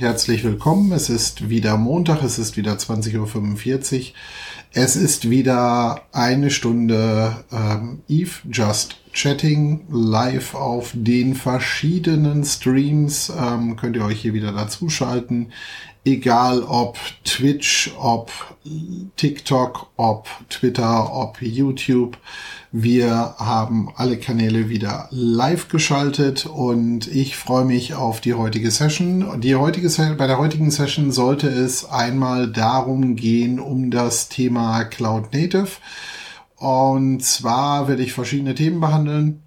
Herzlich willkommen. Es ist wieder Montag, es ist wieder 20.45 Uhr. Es ist wieder eine Stunde ähm, Eve Just Chatting live auf den verschiedenen Streams. Ähm, könnt ihr euch hier wieder dazuschalten. Egal ob Twitch, ob TikTok, ob Twitter, ob YouTube. Wir haben alle Kanäle wieder live geschaltet und ich freue mich auf die heutige Session. Die heutige, bei der heutigen Session sollte es einmal darum gehen, um das Thema Cloud Native. Und zwar werde ich verschiedene Themen behandeln.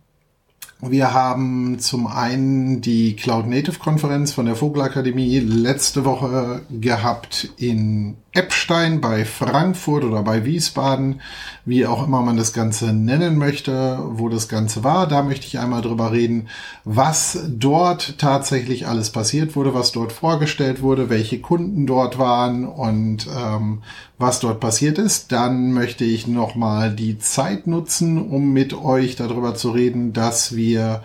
Wir haben zum einen die Cloud Native Konferenz von der Vogelakademie letzte Woche gehabt in Eppstein bei Frankfurt oder bei Wiesbaden, wie auch immer man das Ganze nennen möchte, wo das Ganze war. Da möchte ich einmal drüber reden, was dort tatsächlich alles passiert wurde, was dort vorgestellt wurde, welche Kunden dort waren und ähm, was dort passiert ist. Dann möchte ich nochmal die Zeit nutzen, um mit euch darüber zu reden, dass wir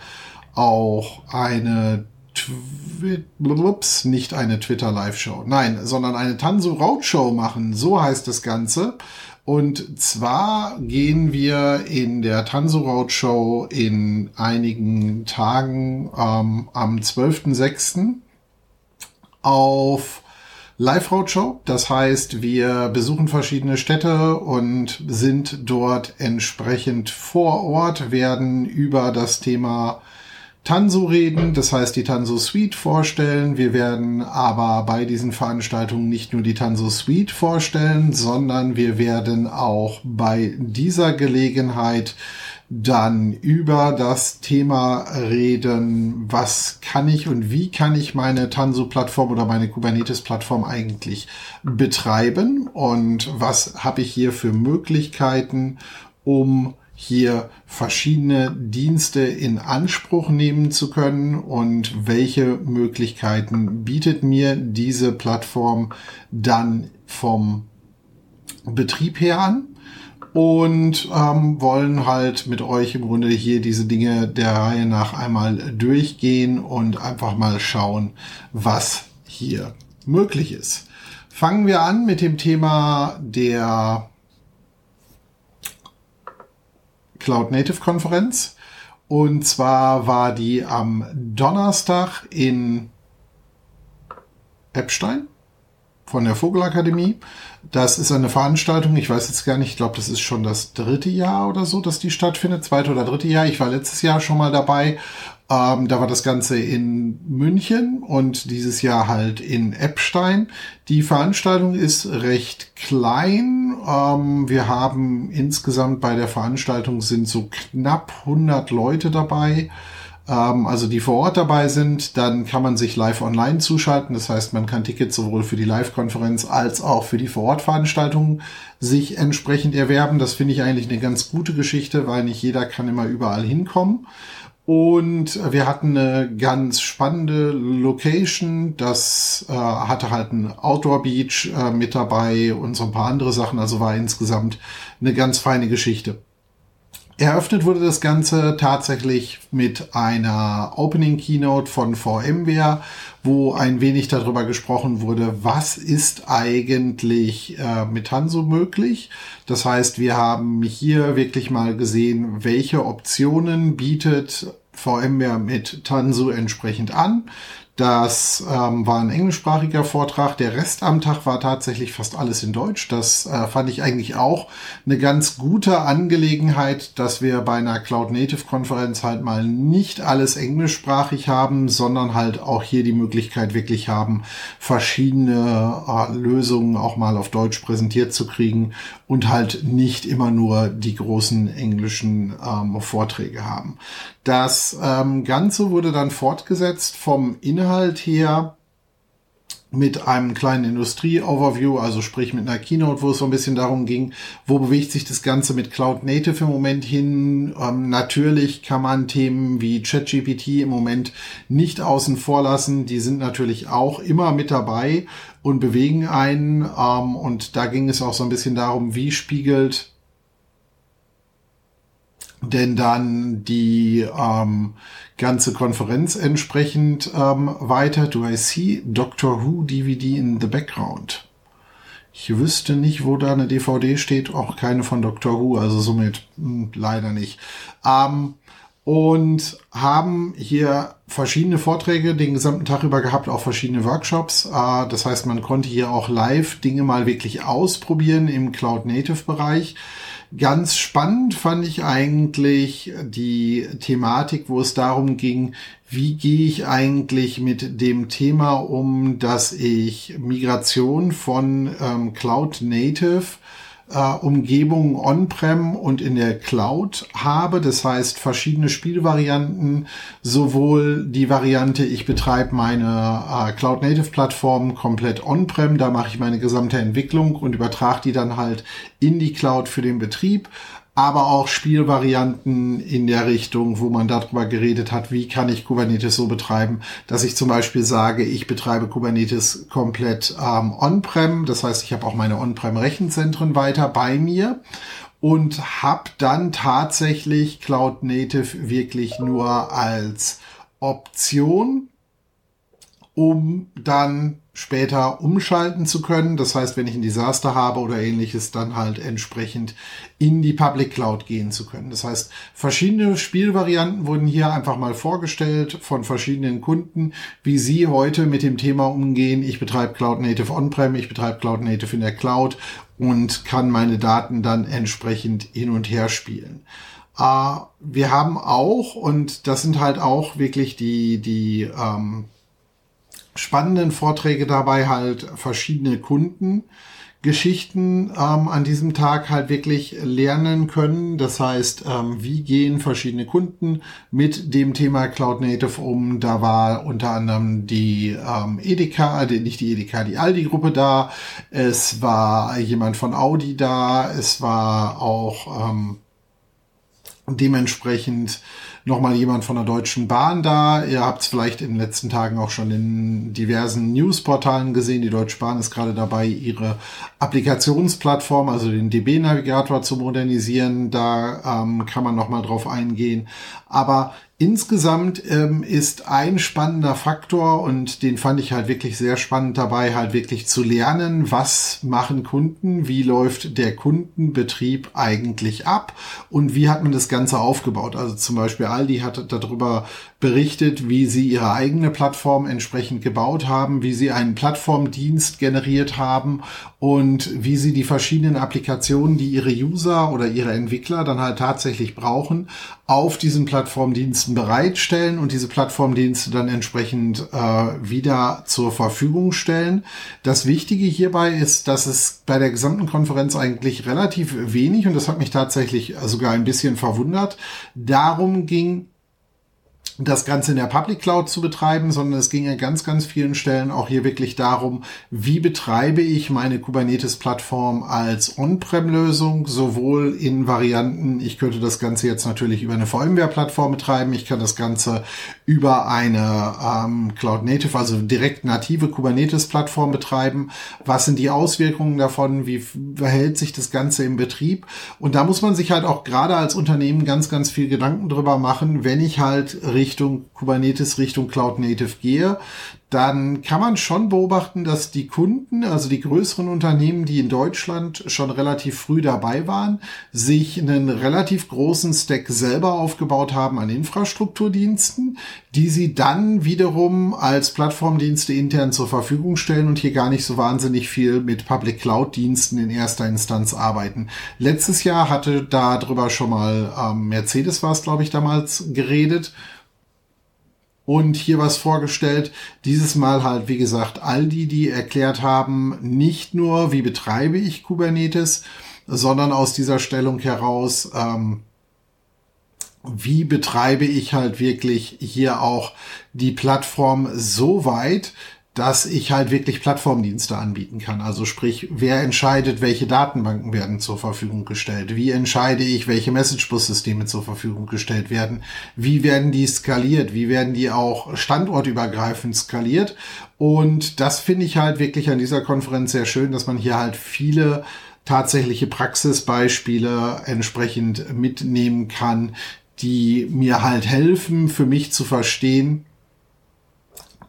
auch eine Twi nicht eine Twitter Live-Show, nein, sondern eine Tanzu Roadshow machen, so heißt das Ganze. Und zwar gehen wir in der Tanzu Roadshow in einigen Tagen ähm, am 12.06. auf Live Roadshow. Das heißt, wir besuchen verschiedene Städte und sind dort entsprechend vor Ort, werden über das Thema Tanso reden, das heißt die Tanso Suite vorstellen. Wir werden aber bei diesen Veranstaltungen nicht nur die Tanso Suite vorstellen, sondern wir werden auch bei dieser Gelegenheit dann über das Thema reden, was kann ich und wie kann ich meine Tanso-Plattform oder meine Kubernetes-Plattform eigentlich betreiben und was habe ich hier für Möglichkeiten, um hier verschiedene Dienste in Anspruch nehmen zu können und welche Möglichkeiten bietet mir diese Plattform dann vom Betrieb her an und ähm, wollen halt mit euch im Grunde hier diese Dinge der Reihe nach einmal durchgehen und einfach mal schauen, was hier möglich ist. Fangen wir an mit dem Thema der Cloud Native Konferenz. Und zwar war die am Donnerstag in Epstein von der Vogelakademie. Das ist eine Veranstaltung, ich weiß jetzt gar nicht, ich glaube, das ist schon das dritte Jahr oder so, dass die stattfindet, zweite oder dritte Jahr. Ich war letztes Jahr schon mal dabei ähm, da war das Ganze in München und dieses Jahr halt in Eppstein. Die Veranstaltung ist recht klein. Ähm, wir haben insgesamt bei der Veranstaltung sind so knapp 100 Leute dabei ähm, also die vor Ort dabei sind, dann kann man sich live online zuschalten. Das heißt, man kann Tickets sowohl für die Live-Konferenz als auch für die Vor-Ort-Veranstaltungen sich entsprechend erwerben. Das finde ich eigentlich eine ganz gute Geschichte, weil nicht jeder kann immer überall hinkommen. Und wir hatten eine ganz spannende Location. Das äh, hatte halt ein Outdoor Beach äh, mit dabei und so ein paar andere Sachen. Also war insgesamt eine ganz feine Geschichte. Eröffnet wurde das Ganze tatsächlich mit einer Opening Keynote von VMware, wo ein wenig darüber gesprochen wurde, was ist eigentlich äh, mit Tanso möglich. Das heißt, wir haben hier wirklich mal gesehen, welche Optionen bietet VMware mit Tanso entsprechend an. Das ähm, war ein englischsprachiger Vortrag. Der Rest am Tag war tatsächlich fast alles in Deutsch. Das äh, fand ich eigentlich auch eine ganz gute Angelegenheit, dass wir bei einer Cloud Native Konferenz halt mal nicht alles englischsprachig haben, sondern halt auch hier die Möglichkeit wirklich haben, verschiedene äh, Lösungen auch mal auf Deutsch präsentiert zu kriegen und halt nicht immer nur die großen englischen ähm, Vorträge haben. Das ähm, Ganze wurde dann fortgesetzt vom Inhalt her mit einem kleinen Industrie-Overview, also sprich mit einer Keynote, wo es so ein bisschen darum ging, wo bewegt sich das Ganze mit Cloud Native im Moment hin. Ähm, natürlich kann man Themen wie ChatGPT im Moment nicht außen vor lassen. Die sind natürlich auch immer mit dabei und bewegen einen. Ähm, und da ging es auch so ein bisschen darum, wie spiegelt denn dann die ähm, ganze Konferenz entsprechend ähm, weiter. Do I see Doctor Who DVD in the background? Ich wüsste nicht, wo da eine DVD steht, auch keine von Doctor Who, also somit mh, hm, leider nicht. Ähm, und haben hier verschiedene Vorträge den gesamten Tag über gehabt, auch verschiedene Workshops. Äh, das heißt, man konnte hier auch live Dinge mal wirklich ausprobieren im Cloud Native Bereich. Ganz spannend fand ich eigentlich die Thematik, wo es darum ging, wie gehe ich eigentlich mit dem Thema um, dass ich Migration von ähm, Cloud Native äh, Umgebungen on-prem und in der Cloud habe. Das heißt, verschiedene Spielvarianten, sowohl die Variante, ich betreibe meine äh, Cloud-Native-Plattform komplett on-prem, da mache ich meine gesamte Entwicklung und übertrage die dann halt in die Cloud für den Betrieb, aber auch Spielvarianten in der Richtung, wo man darüber geredet hat, wie kann ich Kubernetes so betreiben, dass ich zum Beispiel sage, ich betreibe Kubernetes komplett ähm, on-prem, das heißt, ich habe auch meine on-prem-Rechenzentren weiter bei mir und habe dann tatsächlich Cloud Native wirklich nur als Option, um dann später umschalten zu können. Das heißt, wenn ich ein Desaster habe oder ähnliches, dann halt entsprechend in die Public Cloud gehen zu können. Das heißt, verschiedene Spielvarianten wurden hier einfach mal vorgestellt von verschiedenen Kunden, wie sie heute mit dem Thema umgehen. Ich betreibe Cloud Native On-Prem, ich betreibe Cloud Native in der Cloud und kann meine Daten dann entsprechend hin und her spielen. Uh, wir haben auch, und das sind halt auch wirklich die, die ähm, spannenden Vorträge dabei halt verschiedene Kunden. Geschichten ähm, an diesem Tag halt wirklich lernen können. Das heißt, ähm, wie gehen verschiedene Kunden mit dem Thema Cloud Native um? Da war unter anderem die ähm, Edeka, die, nicht die Edeka, die Aldi-Gruppe da. Es war jemand von Audi da. Es war auch ähm, dementsprechend nochmal jemand von der Deutschen Bahn da. Ihr habt es vielleicht in den letzten Tagen auch schon in diversen Newsportalen gesehen. Die Deutsche Bahn ist gerade dabei, ihre Applikationsplattform, also den DB-Navigator zu modernisieren. Da ähm, kann man nochmal drauf eingehen. Aber Insgesamt ähm, ist ein spannender Faktor und den fand ich halt wirklich sehr spannend dabei, halt wirklich zu lernen, was machen Kunden, wie läuft der Kundenbetrieb eigentlich ab und wie hat man das Ganze aufgebaut. Also zum Beispiel Aldi hat darüber berichtet, wie sie ihre eigene Plattform entsprechend gebaut haben, wie sie einen Plattformdienst generiert haben und wie sie die verschiedenen Applikationen, die ihre User oder ihre Entwickler dann halt tatsächlich brauchen, auf diesen Plattformdiensten bereitstellen und diese Plattformdienste dann entsprechend äh, wieder zur Verfügung stellen. Das Wichtige hierbei ist, dass es bei der gesamten Konferenz eigentlich relativ wenig, und das hat mich tatsächlich sogar ein bisschen verwundert, darum ging, das Ganze in der Public Cloud zu betreiben, sondern es ging an ganz, ganz vielen Stellen auch hier wirklich darum, wie betreibe ich meine Kubernetes-Plattform als On-Prem-Lösung, sowohl in Varianten, ich könnte das Ganze jetzt natürlich über eine VMware-Plattform betreiben, ich kann das Ganze über eine ähm, Cloud Native, also direkt native Kubernetes-Plattform betreiben. Was sind die Auswirkungen davon? Wie verhält sich das Ganze im Betrieb? Und da muss man sich halt auch gerade als Unternehmen ganz, ganz viel Gedanken drüber machen, wenn ich halt Richtung Kubernetes, Richtung Cloud Native gehe, dann kann man schon beobachten, dass die Kunden, also die größeren Unternehmen, die in Deutschland schon relativ früh dabei waren, sich einen relativ großen Stack selber aufgebaut haben an Infrastrukturdiensten, die sie dann wiederum als Plattformdienste intern zur Verfügung stellen und hier gar nicht so wahnsinnig viel mit Public Cloud Diensten in erster Instanz arbeiten. Letztes Jahr hatte darüber schon mal ähm, Mercedes war es, glaube ich, damals geredet und hier was vorgestellt. Dieses Mal halt, wie gesagt, all die, die erklärt haben, nicht nur, wie betreibe ich Kubernetes, sondern aus dieser Stellung heraus, ähm, wie betreibe ich halt wirklich hier auch die Plattform so weit, dass ich halt wirklich Plattformdienste anbieten kann. Also sprich, wer entscheidet, welche Datenbanken werden zur Verfügung gestellt? Wie entscheide ich, welche Message-Bus-Systeme zur Verfügung gestellt werden? Wie werden die skaliert? Wie werden die auch standortübergreifend skaliert? Und das finde ich halt wirklich an dieser Konferenz sehr schön, dass man hier halt viele tatsächliche Praxisbeispiele entsprechend mitnehmen kann, die mir halt helfen, für mich zu verstehen,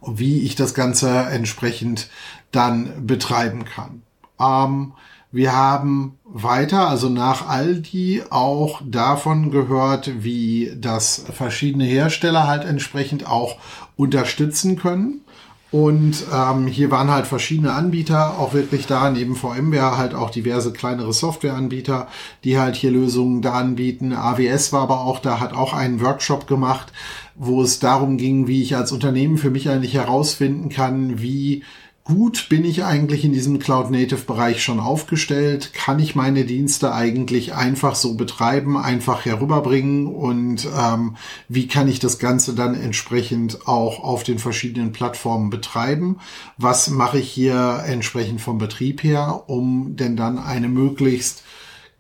wie ich das Ganze entsprechend dann betreiben kann. Ähm, wir haben weiter, also nach Aldi, auch davon gehört, wie das verschiedene Hersteller halt entsprechend auch unterstützen können. Und ähm, hier waren halt verschiedene Anbieter auch wirklich da, neben VMware halt auch diverse kleinere Softwareanbieter, die halt hier Lösungen da anbieten. AWS war aber auch da, hat auch einen Workshop gemacht, wo es darum ging, wie ich als Unternehmen für mich eigentlich herausfinden kann, wie gut bin ich eigentlich in diesem Cloud-Native-Bereich schon aufgestellt? Kann ich meine Dienste eigentlich einfach so betreiben, einfach herüberbringen? Und ähm, wie kann ich das Ganze dann entsprechend auch auf den verschiedenen Plattformen betreiben? Was mache ich hier entsprechend vom Betrieb her, um denn dann eine möglichst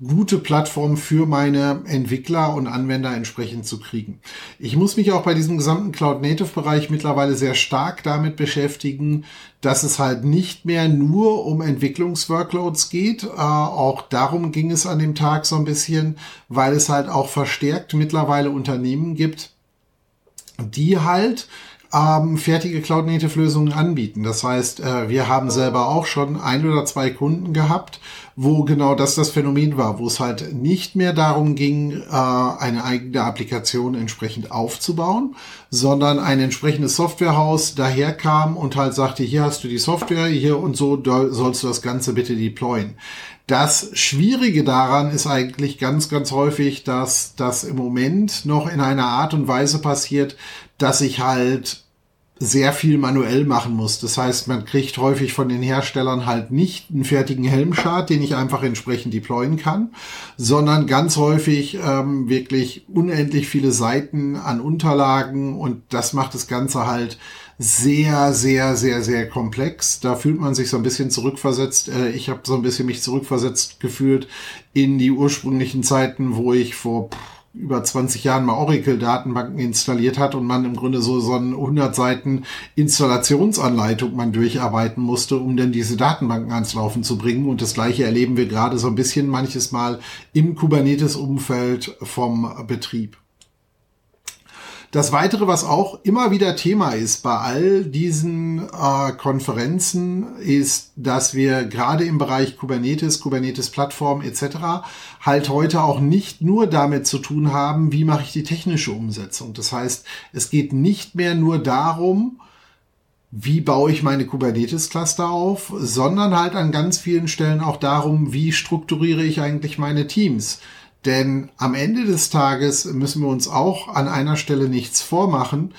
gute Plattform für meine Entwickler und Anwender entsprechend zu kriegen. Ich muss mich auch bei diesem gesamten Cloud-Native-Bereich mittlerweile sehr stark damit beschäftigen, dass es halt nicht mehr nur um Entwicklungsworkloads geht. Äh, auch darum ging es an dem Tag so ein bisschen, weil es halt auch verstärkt mittlerweile Unternehmen gibt, die halt ähm, fertige Cloud-Native-Lösungen anbieten. Das heißt, äh, wir haben selber auch schon ein oder zwei Kunden gehabt, wo genau das das Phänomen war, wo es halt nicht mehr darum ging, äh, eine eigene Applikation entsprechend aufzubauen, sondern ein entsprechendes Softwarehaus daherkam und halt sagte, hier hast du die Software, hier und so sollst du das Ganze bitte deployen. Das Schwierige daran ist eigentlich ganz, ganz häufig, dass das im Moment noch in einer Art und Weise passiert, dass ich halt sehr viel manuell machen muss. Das heißt, man kriegt häufig von den Herstellern halt nicht einen fertigen Helmchart, den ich einfach entsprechend deployen kann, sondern ganz häufig ähm, wirklich unendlich viele Seiten an Unterlagen und das macht das Ganze halt sehr, sehr, sehr, sehr komplex. Da fühlt man sich so ein bisschen zurückversetzt. Äh, ich habe so ein bisschen mich zurückversetzt gefühlt in die ursprünglichen Zeiten, wo ich vor über 20 Jahren mal Oracle-Datenbanken installiert hat und man im Grunde so, so eine 100 Seiten Installationsanleitung man durcharbeiten musste, um dann diese Datenbanken ans Laufen zu bringen. Und das Gleiche erleben wir gerade so ein bisschen manches Mal im Kubernetes-Umfeld vom Betrieb. Das Weitere, was auch immer wieder Thema ist bei all diesen äh, Konferenzen, ist, dass wir gerade im Bereich Kubernetes, Kubernetes-Plattform etc. halt heute auch nicht nur damit zu tun haben, wie mache ich die technische Umsetzung. Das heißt, es geht nicht mehr nur darum, wie baue ich meine Kubernetes-Cluster auf, sondern halt an ganz vielen Stellen auch darum, wie strukturiere ich eigentlich meine Teams. Denn am Ende des Tages müssen wir uns auch an einer Stelle nichts vormachen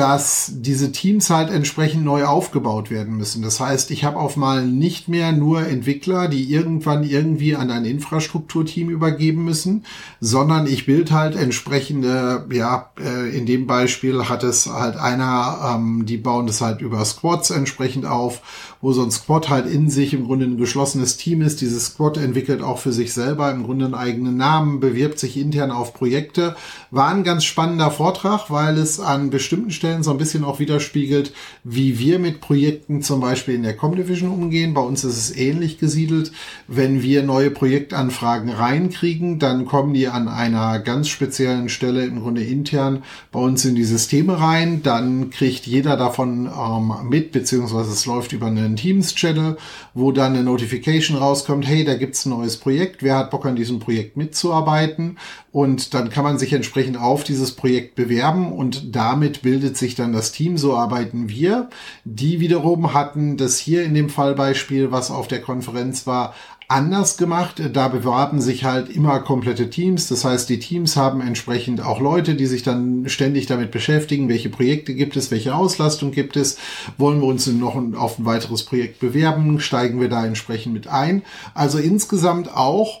dass diese Teams halt entsprechend neu aufgebaut werden müssen. Das heißt, ich habe auf mal nicht mehr nur Entwickler, die irgendwann irgendwie an ein Infrastrukturteam übergeben müssen, sondern ich bild halt entsprechende, ja, äh, in dem Beispiel hat es halt einer, ähm, die bauen das halt über Squads entsprechend auf, wo so ein Squad halt in sich im Grunde ein geschlossenes Team ist. Dieses Squad entwickelt auch für sich selber im Grunde einen eigenen Namen, bewirbt sich intern auf Projekte. War ein ganz spannender Vortrag, weil es an bestimmten Stellen so ein bisschen auch widerspiegelt, wie wir mit Projekten zum Beispiel in der Comdivision umgehen. Bei uns ist es ähnlich gesiedelt. Wenn wir neue Projektanfragen reinkriegen, dann kommen die an einer ganz speziellen Stelle im Grunde intern bei uns in die Systeme rein. Dann kriegt jeder davon ähm, mit, beziehungsweise es läuft über einen Teams-Channel, wo dann eine Notification rauskommt, hey, da gibt's ein neues Projekt, wer hat Bock an diesem Projekt mitzuarbeiten? Und dann kann man sich entsprechend auf dieses Projekt bewerben und damit bildet sich dann das Team. So arbeiten wir. Die wiederum hatten das hier in dem Fallbeispiel, was auf der Konferenz war, anders gemacht. Da bewarben sich halt immer komplette Teams. Das heißt, die Teams haben entsprechend auch Leute, die sich dann ständig damit beschäftigen, welche Projekte gibt es, welche Auslastung gibt es. Wollen wir uns noch auf ein weiteres Projekt bewerben? Steigen wir da entsprechend mit ein? Also insgesamt auch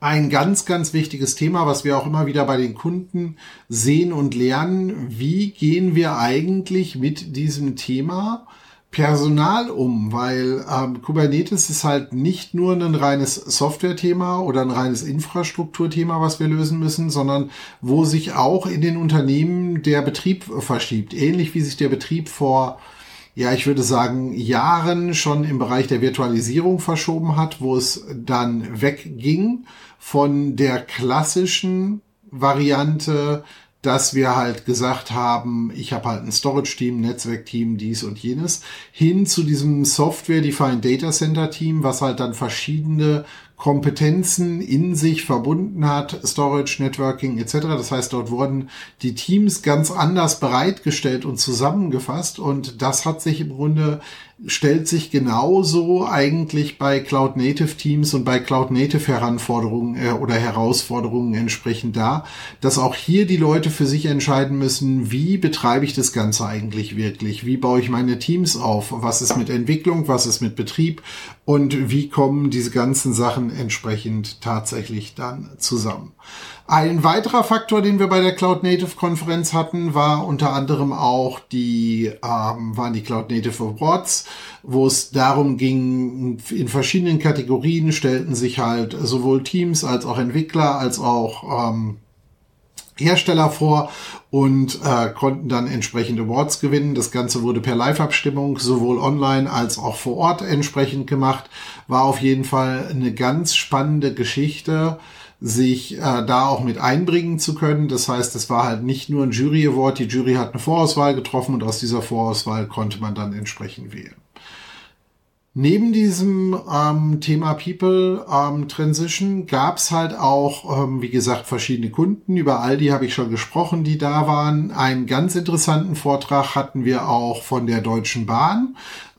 ein ganz, ganz wichtiges Thema, was wir auch immer wieder bei den Kunden sehen und lernen. Wie gehen wir eigentlich mit diesem Thema Personal um? Weil ähm, Kubernetes ist halt nicht nur ein reines Software-Thema oder ein reines Infrastrukturthema, was wir lösen müssen, sondern wo sich auch in den Unternehmen der Betrieb verschiebt. Ähnlich wie sich der Betrieb vor ja, ich würde sagen, Jahren schon im Bereich der Virtualisierung verschoben hat, wo es dann wegging von der klassischen Variante, dass wir halt gesagt haben, ich habe halt ein Storage-Team, Netzwerk-Team, dies und jenes, hin zu diesem Software-Defined Data Center-Team, was halt dann verschiedene Kompetenzen in sich verbunden hat, Storage, Networking etc. Das heißt, dort wurden die Teams ganz anders bereitgestellt und zusammengefasst und das hat sich im Grunde stellt sich genauso eigentlich bei Cloud Native Teams und bei Cloud Native Heranforderungen äh, oder Herausforderungen entsprechend dar, dass auch hier die Leute für sich entscheiden müssen, wie betreibe ich das Ganze eigentlich wirklich? Wie baue ich meine Teams auf? Was ist mit Entwicklung? Was ist mit Betrieb? Und wie kommen diese ganzen Sachen entsprechend tatsächlich dann zusammen? Ein weiterer Faktor, den wir bei der Cloud Native Konferenz hatten, war unter anderem auch die, ähm, waren die Cloud Native Awards, wo es darum ging, in verschiedenen Kategorien stellten sich halt sowohl Teams als auch Entwickler als auch ähm, Hersteller vor und äh, konnten dann entsprechende Awards gewinnen. Das Ganze wurde per Live-Abstimmung sowohl online als auch vor Ort entsprechend gemacht. War auf jeden Fall eine ganz spannende Geschichte sich äh, da auch mit einbringen zu können. Das heißt, es war halt nicht nur ein Jury-Award, die Jury hat eine Vorauswahl getroffen und aus dieser Vorauswahl konnte man dann entsprechend wählen. Neben diesem ähm, Thema People ähm, Transition gab es halt auch, ähm, wie gesagt, verschiedene Kunden. Über all die habe ich schon gesprochen, die da waren. Einen ganz interessanten Vortrag hatten wir auch von der Deutschen Bahn.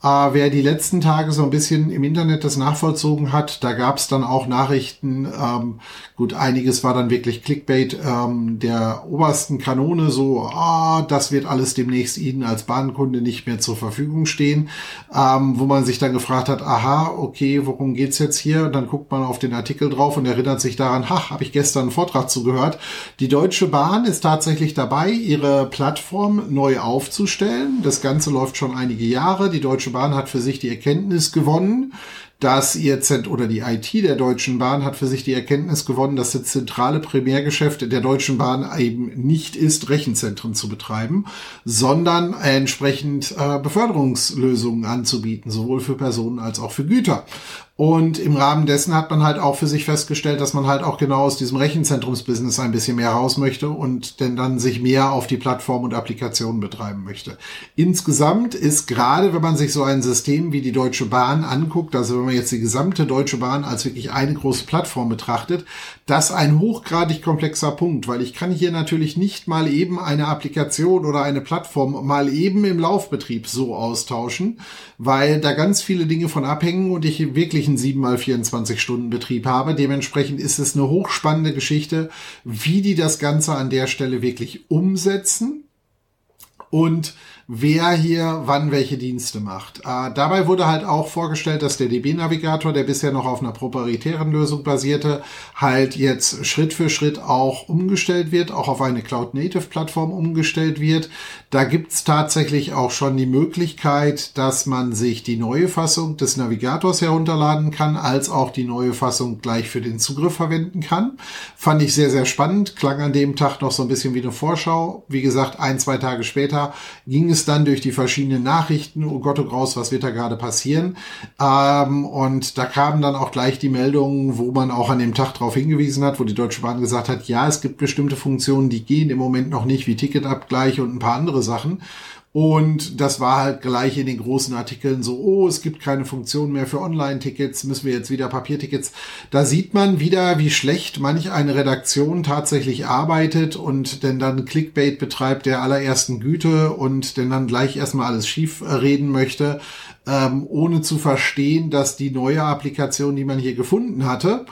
Äh, wer die letzten Tage so ein bisschen im Internet das nachvollzogen hat, da gab es dann auch Nachrichten. Ähm, gut, einiges war dann wirklich Clickbait ähm, der obersten Kanone, so, ah, das wird alles demnächst Ihnen als Bahnkunde nicht mehr zur Verfügung stehen, ähm, wo man sich dann gefragt hat, aha, okay, worum geht's jetzt hier? Und dann guckt man auf den Artikel drauf und erinnert sich daran, ach, habe ich gestern einen Vortrag zugehört. Die Deutsche Bahn ist tatsächlich dabei, ihre Plattform neu aufzustellen. Das Ganze läuft schon einige Jahre. Die Deutsche Bahn Bahn hat für sich die Erkenntnis gewonnen, dass ihr Zent oder die IT der Deutschen Bahn hat für sich die Erkenntnis gewonnen, dass das zentrale Primärgeschäft der Deutschen Bahn eben nicht ist, Rechenzentren zu betreiben, sondern entsprechend äh, Beförderungslösungen anzubieten, sowohl für Personen als auch für Güter. Und im Rahmen dessen hat man halt auch für sich festgestellt, dass man halt auch genau aus diesem Rechenzentrumsbusiness ein bisschen mehr raus möchte und denn dann sich mehr auf die Plattform und Applikationen betreiben möchte. Insgesamt ist gerade, wenn man sich so ein System wie die Deutsche Bahn anguckt, also wenn man jetzt die gesamte Deutsche Bahn als wirklich eine große Plattform betrachtet, das ein hochgradig komplexer Punkt, weil ich kann hier natürlich nicht mal eben eine Applikation oder eine Plattform mal eben im Laufbetrieb so austauschen, weil da ganz viele Dinge von abhängen und ich wirklich einen 7 mal 24 Stunden Betrieb habe. Dementsprechend ist es eine hochspannende Geschichte, wie die das Ganze an der Stelle wirklich umsetzen und wer hier wann welche Dienste macht. Äh, dabei wurde halt auch vorgestellt, dass der DB-Navigator, der bisher noch auf einer proprietären Lösung basierte, halt jetzt Schritt für Schritt auch umgestellt wird, auch auf eine Cloud-Native-Plattform umgestellt wird. Da gibt's tatsächlich auch schon die Möglichkeit, dass man sich die neue Fassung des Navigators herunterladen kann, als auch die neue Fassung gleich für den Zugriff verwenden kann. Fand ich sehr, sehr spannend. Klang an dem Tag noch so ein bisschen wie eine Vorschau. Wie gesagt, ein, zwei Tage später ging es dann durch die verschiedenen Nachrichten. Oh Gott, oh Graus, was wird da gerade passieren? Ähm, und da kamen dann auch gleich die Meldungen, wo man auch an dem Tag darauf hingewiesen hat, wo die Deutsche Bahn gesagt hat, ja, es gibt bestimmte Funktionen, die gehen im Moment noch nicht, wie Ticketabgleich und ein paar andere Sachen. Und das war halt gleich in den großen Artikeln so, oh, es gibt keine Funktion mehr für Online-Tickets, müssen wir jetzt wieder Papiertickets. Da sieht man wieder, wie schlecht manch eine Redaktion tatsächlich arbeitet und denn dann Clickbait betreibt der allerersten Güte und denn dann gleich erstmal alles schief reden möchte, ähm, ohne zu verstehen, dass die neue Applikation, die man hier gefunden hatte,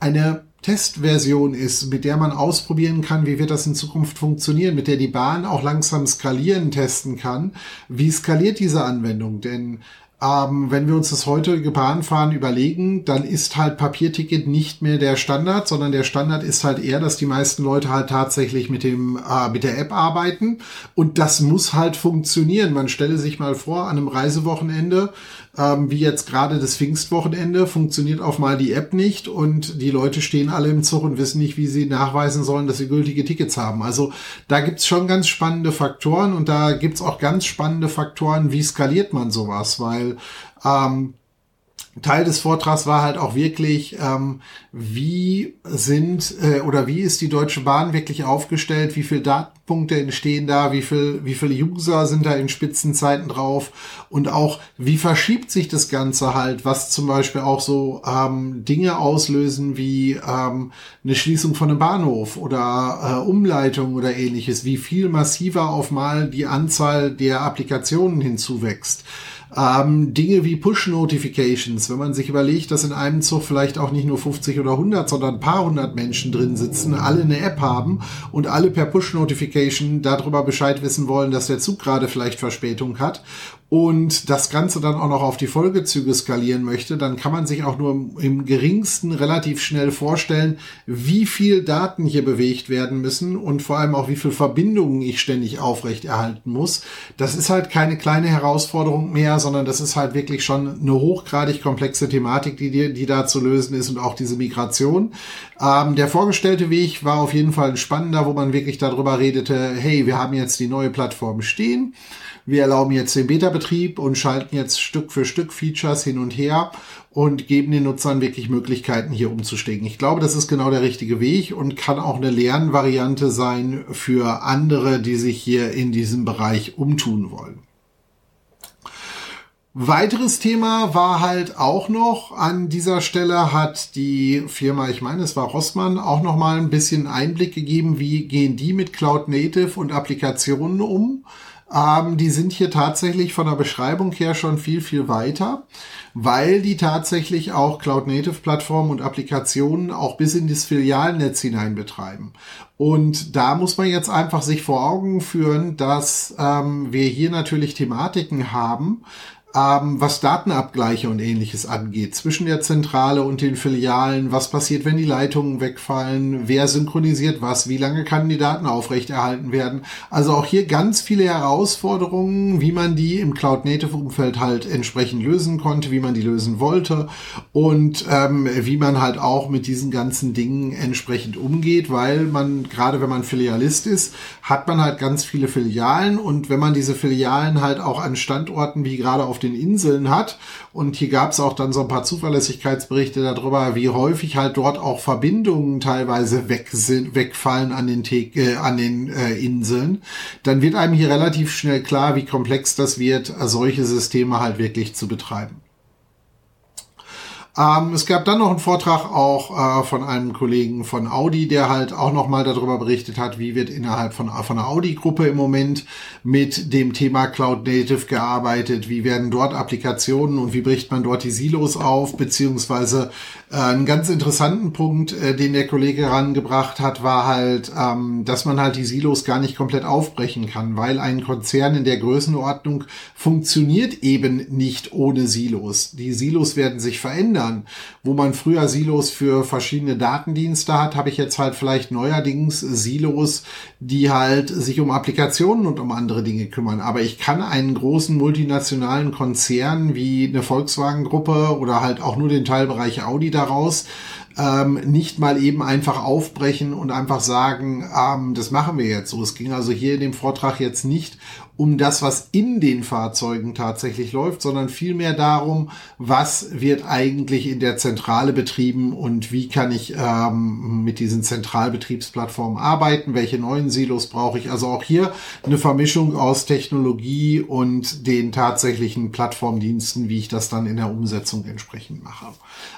eine Testversion ist, mit der man ausprobieren kann, wie wird das in Zukunft funktionieren, mit der die Bahn auch langsam skalieren testen kann. Wie skaliert diese Anwendung? Denn Ähm, wenn wir uns das heutige Bahnfahren überlegen, dann ist halt Papierticket nicht mehr der Standard, sondern der Standard ist halt eher, dass die meisten Leute halt tatsächlich mit dem äh, mit der App arbeiten und das muss halt funktionieren. Man stelle sich mal vor, an einem Reisewochenende, ähm, wie jetzt gerade das Pfingstwochenende, funktioniert auf mal die App nicht und die Leute stehen alle im Zug und wissen nicht, wie sie nachweisen sollen, dass sie gültige Tickets haben. Also da gibt's schon ganz spannende Faktoren und da gibt's auch ganz spannende Faktoren, wie skaliert man sowas, weil ähm, Teil des Vortrags war halt auch wirklich, ähm, wie sind äh, oder wie ist die Deutsche Bahn wirklich aufgestellt, wie viele Datenpunkte entstehen da, wie viel, wie viele User sind da in Spitzenzeiten drauf? Und auch wie verschiebt sich das Ganze halt, was zum Beispiel auch so ähm, Dinge auslösen wie ähm, eine Schließung von einem Bahnhof oder äh, Umleitung oder ähnliches, wie viel massiver auf mal die Anzahl der Applikationen hinzuwächst. Ähm, Dinge wie Push-Notifications, wenn man sich überlegt, dass in einem Zug vielleicht auch nicht nur 50 oder 100, sondern ein paar hundert Menschen drin sitzen, alle eine App haben und alle per Push-Notification darüber Bescheid wissen wollen, dass der Zug gerade vielleicht Verspätung hat und das Ganze dann auch noch auf die Folgezüge skalieren möchte, dann kann man sich auch nur im geringsten relativ schnell vorstellen, wie viel Daten hier bewegt werden müssen und vor allem auch wie viel Verbindungen ich ständig aufrechterhalten muss. Das ist halt keine kleine Herausforderung mehr, sondern das ist halt wirklich schon eine hochgradig komplexe Thematik, die, die da zu lösen ist und auch diese Migration. Ähm, der vorgestellte Weg war auf jeden Fall ein spannender, wo man wirklich darüber redete, hey, wir haben jetzt die neue Plattform stehen. Wir erlauben jetzt den Beta-Betrieb und schalten jetzt Stück für Stück Features hin und her und geben den Nutzern wirklich Möglichkeiten, hier umzusteigen. Ich glaube, das ist genau der richtige Weg und kann auch eine Lernvariante sein für andere, die sich hier in diesem Bereich umtun wollen. Weiteres Thema war halt auch noch an dieser Stelle hat die Firma, ich meine, es war Rossmann, auch noch mal ein bisschen Einblick gegeben, wie gehen die mit Cloud Native und Applikationen um. Ähm, die sind hier tatsächlich von der Beschreibung her schon viel, viel weiter, weil die tatsächlich auch Cloud-Native-Plattformen und Applikationen auch bis in das Filialnetz hinein betreiben. Und da muss man jetzt einfach sich vor Augen führen, dass ähm, wir hier natürlich Thematiken haben, ähm, was Datenabgleiche und ähnliches angeht, zwischen der Zentrale und den Filialen, was passiert, wenn die Leitungen wegfallen, wer synchronisiert was, wie lange kann die Daten aufrechterhalten werden. Also auch hier ganz viele Herausforderungen, wie man die im Cloud-Native-Umfeld halt entsprechend lösen konnte, wie man die lösen wollte und ähm, wie man halt auch mit diesen ganzen Dingen entsprechend umgeht, weil man, gerade wenn man Filialist ist, hat man halt ganz viele Filialen und wenn man diese Filialen halt auch an Standorten wie gerade auf den den Inseln hat. Und hier gab es auch dann so ein paar Zuverlässigkeitsberichte darüber, wie häufig halt dort auch Verbindungen teilweise weg sind, wegfallen an den, äh, an den äh, Inseln. Dann wird einem hier relativ schnell klar, wie komplex das wird, solche Systeme halt wirklich zu betreiben. Ähm, es gab dann noch einen Vortrag auch äh, von einem Kollegen von Audi, der halt auch nochmal darüber berichtet hat, wie wird innerhalb von, von der Audi-Gruppe im Moment mit dem Thema Cloud Native gearbeitet, wie werden dort Applikationen und wie bricht man dort die Silos auf, beziehungsweise äh, einen ganz interessanten Punkt, äh, den der Kollege herangebracht hat, war halt, ähm, dass man halt die Silos gar nicht komplett aufbrechen kann, weil ein Konzern in der Größenordnung funktioniert eben nicht ohne Silos. Die Silos werden sich verändern Ländern, wo man früher Silos für verschiedene Datendienste hat, habe ich jetzt halt vielleicht neuerdings Silos, die halt sich um Applikationen und um andere Dinge kümmern. Aber ich kann einen großen multinationalen Konzern wie eine Volkswagen-Gruppe oder halt auch nur den Teilbereich Audi daraus ähm, nicht mal eben einfach aufbrechen und einfach sagen, ähm, das machen wir jetzt so. Es ging also hier in dem Vortrag jetzt nicht um das, was in den Fahrzeugen tatsächlich läuft, sondern vielmehr darum, was wird eigentlich in der Zentrale betrieben und wie kann ich ähm, mit diesen Zentralbetriebsplattformen arbeiten, welche neuen Silos brauche ich. Also auch hier eine Vermischung aus Technologie und den tatsächlichen Plattformdiensten, wie ich das dann in der Umsetzung entsprechend mache.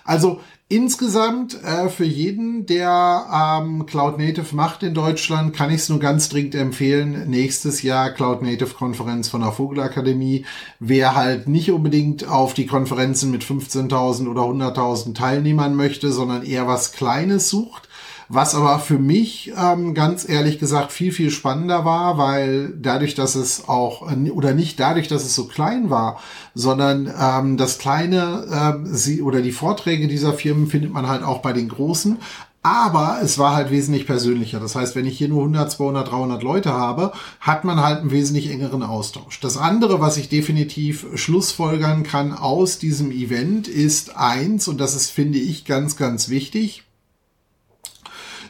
Also Insgesamt äh, für jeden, der ähm, Cloud Native macht in Deutschland, kann ich es nur ganz dringend empfehlen. Nächstes Jahr Cloud Native Konferenz von der Vogelakademie. Wer halt nicht unbedingt auf die Konferenzen mit 15.000 oder 100.000 Teilnehmern möchte, sondern eher was Kleines sucht, Was aber für mich ähm, ganz ehrlich gesagt viel, viel spannender war, weil dadurch, dass es auch, äh, oder nicht dadurch, dass es so klein war, sondern ähm, das kleine ähm, sie oder die Vorträge dieser Firmen findet man halt auch bei den großen. Aber es war halt wesentlich persönlicher. Das heißt, wenn ich hier nur 100, 200, 300 Leute habe, hat man halt einen wesentlich engeren Austausch. Das andere, was ich definitiv schlussfolgern kann aus diesem Event, ist eins, und das ist, finde ich, ganz, ganz wichtig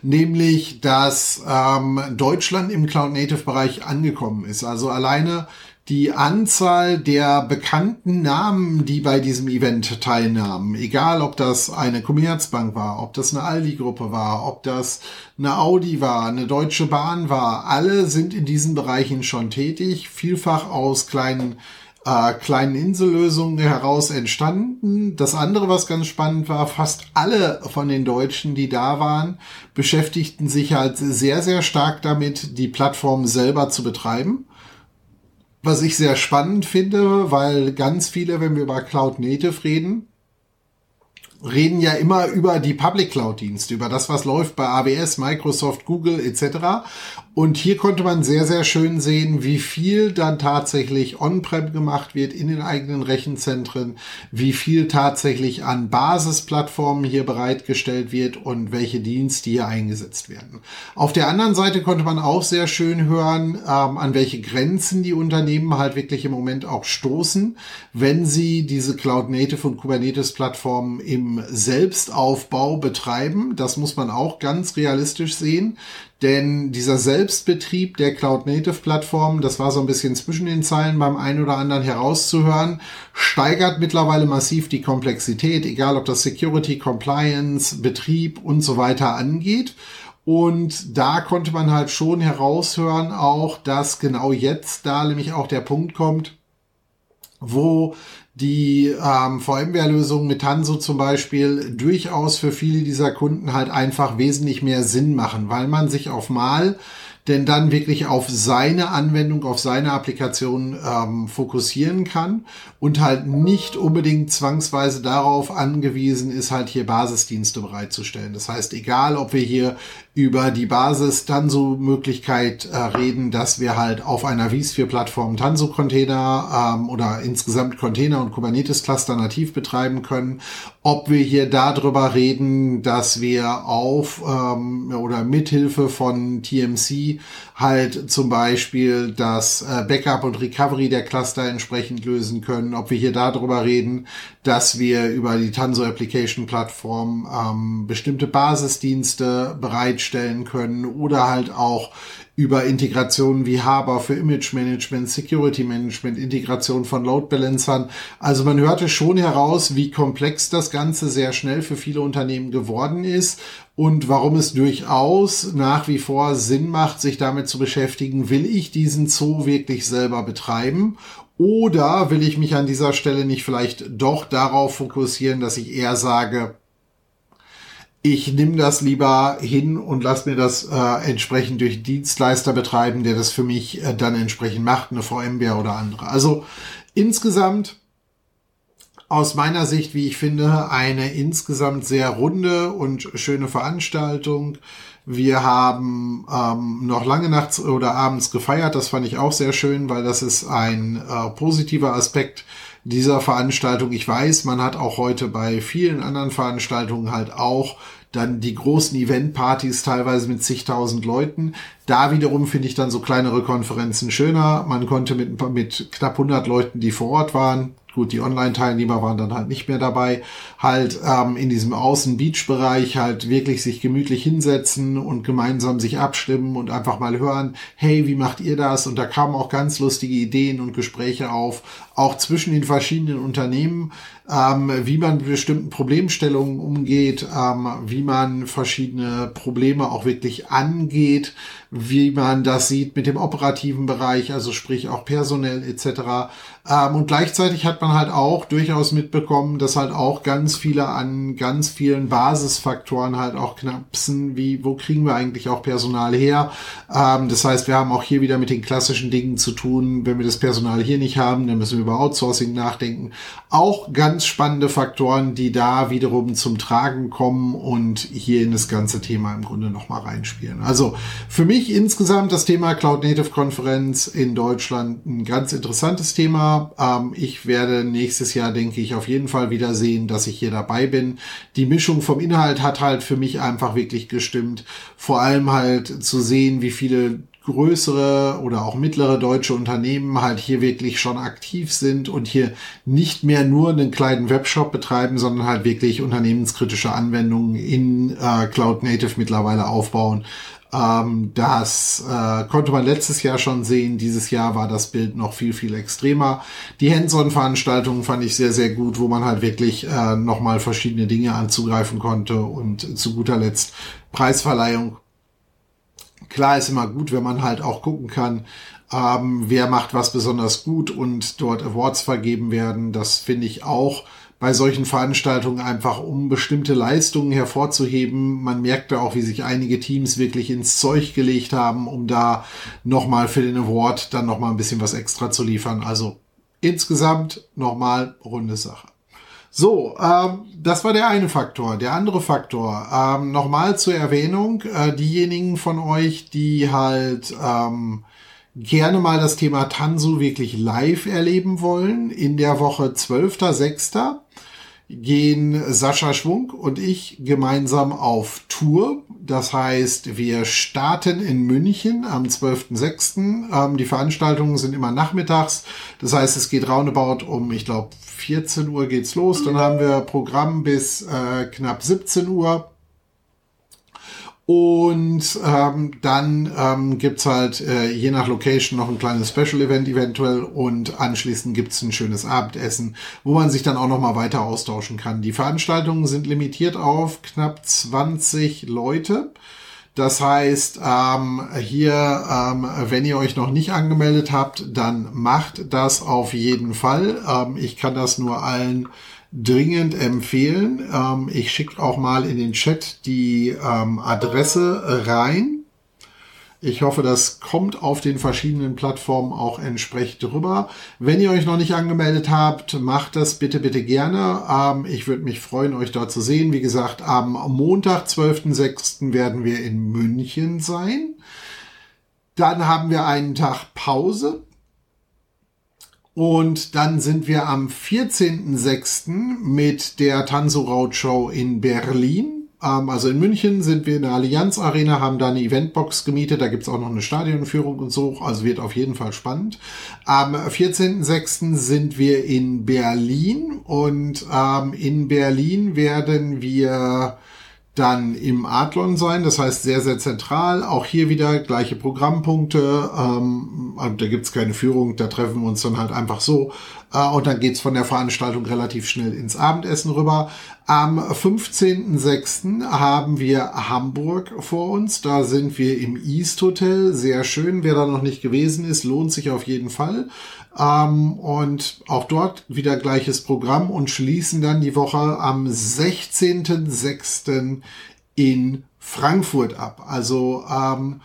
nämlich dass ähm, Deutschland im Cloud Native Bereich angekommen ist. Also alleine die Anzahl der bekannten Namen, die bei diesem Event teilnahmen, egal ob das eine Commerzbank war, ob das eine Aldi-Gruppe war, ob das eine Audi war, eine Deutsche Bahn war, alle sind in diesen Bereichen schon tätig, vielfach aus kleinen äh, kleinen Insellösungen heraus entstanden. Das andere, was ganz spannend war, fast alle von den Deutschen, die da waren, beschäftigten sich halt sehr, sehr stark damit, die Plattform selber zu betreiben was ich sehr spannend finde, weil ganz viele, wenn wir über Cloud Native reden, reden ja immer über die Public Cloud Dienste, über das, was läuft bei AWS, Microsoft, Google etc. Und hier konnte man sehr, sehr schön sehen, wie viel dann tatsächlich on-prem gemacht wird in den eigenen Rechenzentren, wie viel tatsächlich an Basisplattformen hier bereitgestellt wird und welche Dienste hier eingesetzt werden. Auf der anderen Seite konnte man auch sehr schön hören, ähm, an welche Grenzen die Unternehmen halt wirklich im Moment auch stoßen, wenn sie diese Cloud Native und Kubernetes Plattformen im Selbstaufbau betreiben. Das muss man auch ganz realistisch sehen. Denn dieser Selbstbetrieb der Cloud-Native-Plattform, das war so ein bisschen zwischen den Zeilen beim einen oder anderen herauszuhören, steigert mittlerweile massiv die Komplexität, egal ob das Security, Compliance, Betrieb und so weiter angeht. Und da konnte man halt schon heraushören auch, dass genau jetzt da nämlich auch der Punkt kommt, wo die ähm, VMware-Lösung mit Tanso zum Beispiel durchaus für viele dieser Kunden halt einfach wesentlich mehr Sinn machen, weil man sich auf mal denn dann wirklich auf seine Anwendung, auf seine Applikation ähm, fokussieren kann und halt nicht unbedingt zwangsweise darauf angewiesen ist, halt hier Basisdienste bereitzustellen. Das heißt, egal ob wir hier über die Basis Tanso-Möglichkeit äh, reden, dass wir halt auf einer vSphere-Plattform Tanso-Container ähm, oder insgesamt Container und Kubernetes-Cluster nativ betreiben können, ob wir hier darüber reden, dass wir auf ähm, oder mithilfe von TMC halt zum Beispiel das äh, Backup und Recovery der Cluster entsprechend lösen können, ob wir hier darüber reden, dass wir über die Tanso Application Plattform ähm, bestimmte Basisdienste bereitstellen können oder halt auch über Integrationen wie Harbor für Image Management, Security Management, Integration von Load Balancern. Also man hörte schon heraus, wie komplex das Ganze sehr schnell für viele Unternehmen geworden ist und warum es durchaus nach wie vor Sinn macht, sich damit zu beschäftigen, will ich diesen Zoo wirklich selber betreiben oder will ich mich an dieser Stelle nicht vielleicht doch darauf fokussieren, dass ich eher sage, ich nehme das lieber hin und lass mir das äh, entsprechend durch Dienstleister betreiben, der das für mich äh, dann entsprechend macht, eine VMware oder andere. Also insgesamt aus meiner Sicht, wie ich finde, eine insgesamt sehr runde und schöne Veranstaltung. Wir haben ähm, noch lange nachts oder abends gefeiert. Das fand ich auch sehr schön, weil das ist ein äh, positiver Aspekt dieser Veranstaltung. Ich weiß, man hat auch heute bei vielen anderen Veranstaltungen halt auch dann die großen Eventpartys teilweise mit zigtausend Leuten. Da wiederum finde ich dann so kleinere Konferenzen schöner. Man konnte mit, mit knapp 100 Leuten, die vor Ort waren, gut, die Online-Teilnehmer waren dann halt nicht mehr dabei, halt ähm, in diesem Außen-Beach-Bereich halt wirklich sich gemütlich hinsetzen und gemeinsam sich abstimmen und einfach mal hören, hey, wie macht ihr das? Und da kamen auch ganz lustige Ideen und Gespräche auf, auch zwischen den verschiedenen Unternehmen, ähm, wie man mit bestimmten Problemstellungen umgeht, ähm, wie man verschiedene Probleme auch wirklich angeht, wie man das sieht mit dem operativen Bereich, also sprich auch personell etc. Ähm, und gleichzeitig hat man halt auch durchaus mitbekommen, dass halt auch ganz viele an ganz vielen Basisfaktoren halt auch knapsen, wie wo kriegen wir eigentlich auch Personal her. Ähm, das heißt, wir haben auch hier wieder mit den klassischen Dingen zu tun. Wenn wir das Personal hier nicht haben, dann müssen wir über Outsourcing nachdenken. Auch ganz spannende Faktoren, die da wiederum zum Tragen kommen und hier in das ganze Thema im Grunde nochmal reinspielen. Also für mich insgesamt das Thema Cloud Native Konferenz in Deutschland ein ganz interessantes Thema. Ähm, ich werde nächstes Jahr, denke ich, auf jeden Fall wieder sehen, dass ich hier dabei bin. Die Mischung vom Inhalt hat halt für mich einfach wirklich gestimmt. Vor allem halt zu sehen, wie viele größere oder auch mittlere deutsche Unternehmen halt hier wirklich schon aktiv sind und hier nicht mehr nur einen kleinen Webshop betreiben, sondern halt wirklich unternehmenskritische Anwendungen in äh, Cloud Native mittlerweile aufbauen. Ähm, das äh, konnte man letztes Jahr schon sehen. Dieses Jahr war das Bild noch viel, viel extremer. Die Hands-on-Veranstaltungen fand ich sehr, sehr gut, wo man halt wirklich äh, nochmal verschiedene Dinge anzugreifen konnte und zu guter Letzt Preisverleihung Klar ist immer gut, wenn man halt auch gucken kann, ähm, wer macht was besonders gut und dort Awards vergeben werden. Das finde ich auch bei solchen Veranstaltungen einfach, um bestimmte Leistungen hervorzuheben. Man merkt da auch, wie sich einige Teams wirklich ins Zeug gelegt haben, um da nochmal für den Award dann nochmal ein bisschen was extra zu liefern. Also insgesamt nochmal runde Sache. So, ähm, das war der eine Faktor. Der andere Faktor, ähm, nochmal zur Erwähnung, äh, diejenigen von euch, die halt ähm, gerne mal das Thema Tanzu wirklich live erleben wollen, in der Woche 12.06 gehen Sascha Schwung und ich gemeinsam auf Tour. Das heißt, wir starten in München am 12.06. Ähm, die Veranstaltungen sind immer nachmittags. Das heißt, es geht roundabout um, ich glaube, 14 Uhr geht's los. Dann haben wir Programm bis äh, knapp 17 Uhr. Und ähm, dann ähm, gibt halt äh, je nach Location noch ein kleines Special-Event eventuell und anschließend gibt's ein schönes Abendessen, wo man sich dann auch nochmal weiter austauschen kann. Die Veranstaltungen sind limitiert auf knapp 20 Leute. Das heißt, ähm, hier, ähm, wenn ihr euch noch nicht angemeldet habt, dann macht das auf jeden Fall. Ähm, ich kann das nur allen dringend empfehlen. Ähm, ich schicke auch mal in den Chat die ähm, Adresse rein. Ich hoffe, das kommt auf den verschiedenen Plattformen auch entsprechend rüber. Wenn ihr euch noch nicht angemeldet habt, macht das bitte, bitte gerne. Ähm, ich würde mich freuen, euch dort zu sehen. Wie gesagt, am Montag, 12.06. werden wir in München sein. Dann haben wir einen Tag Pause. Und dann sind wir am 14.06. mit der Tanzo Roadshow in Berlin. Ähm, also in München sind wir in der Allianz Arena, haben da eine Eventbox gemietet. Da gibt's auch noch eine Stadionführung und so. Also wird auf jeden Fall spannend. Am 14.06. sind wir in Berlin und ähm, in Berlin werden wir dann im Adlon sein, das heißt sehr, sehr zentral. Auch hier wieder gleiche Programmpunkte. Ähm, da gibt's keine Führung, da treffen wir uns dann halt einfach so. Äh, und dann geht's von der Veranstaltung relativ schnell ins Abendessen rüber. Am 15.06. haben wir Hamburg vor uns. Da sind wir im East Hotel. Sehr schön. Wer da noch nicht gewesen ist, lohnt sich auf jeden Fall. Ähm, und auch dort wieder gleiches Programm und schließen dann die Woche am 16.06. in Frankfurt ab. Also ähm,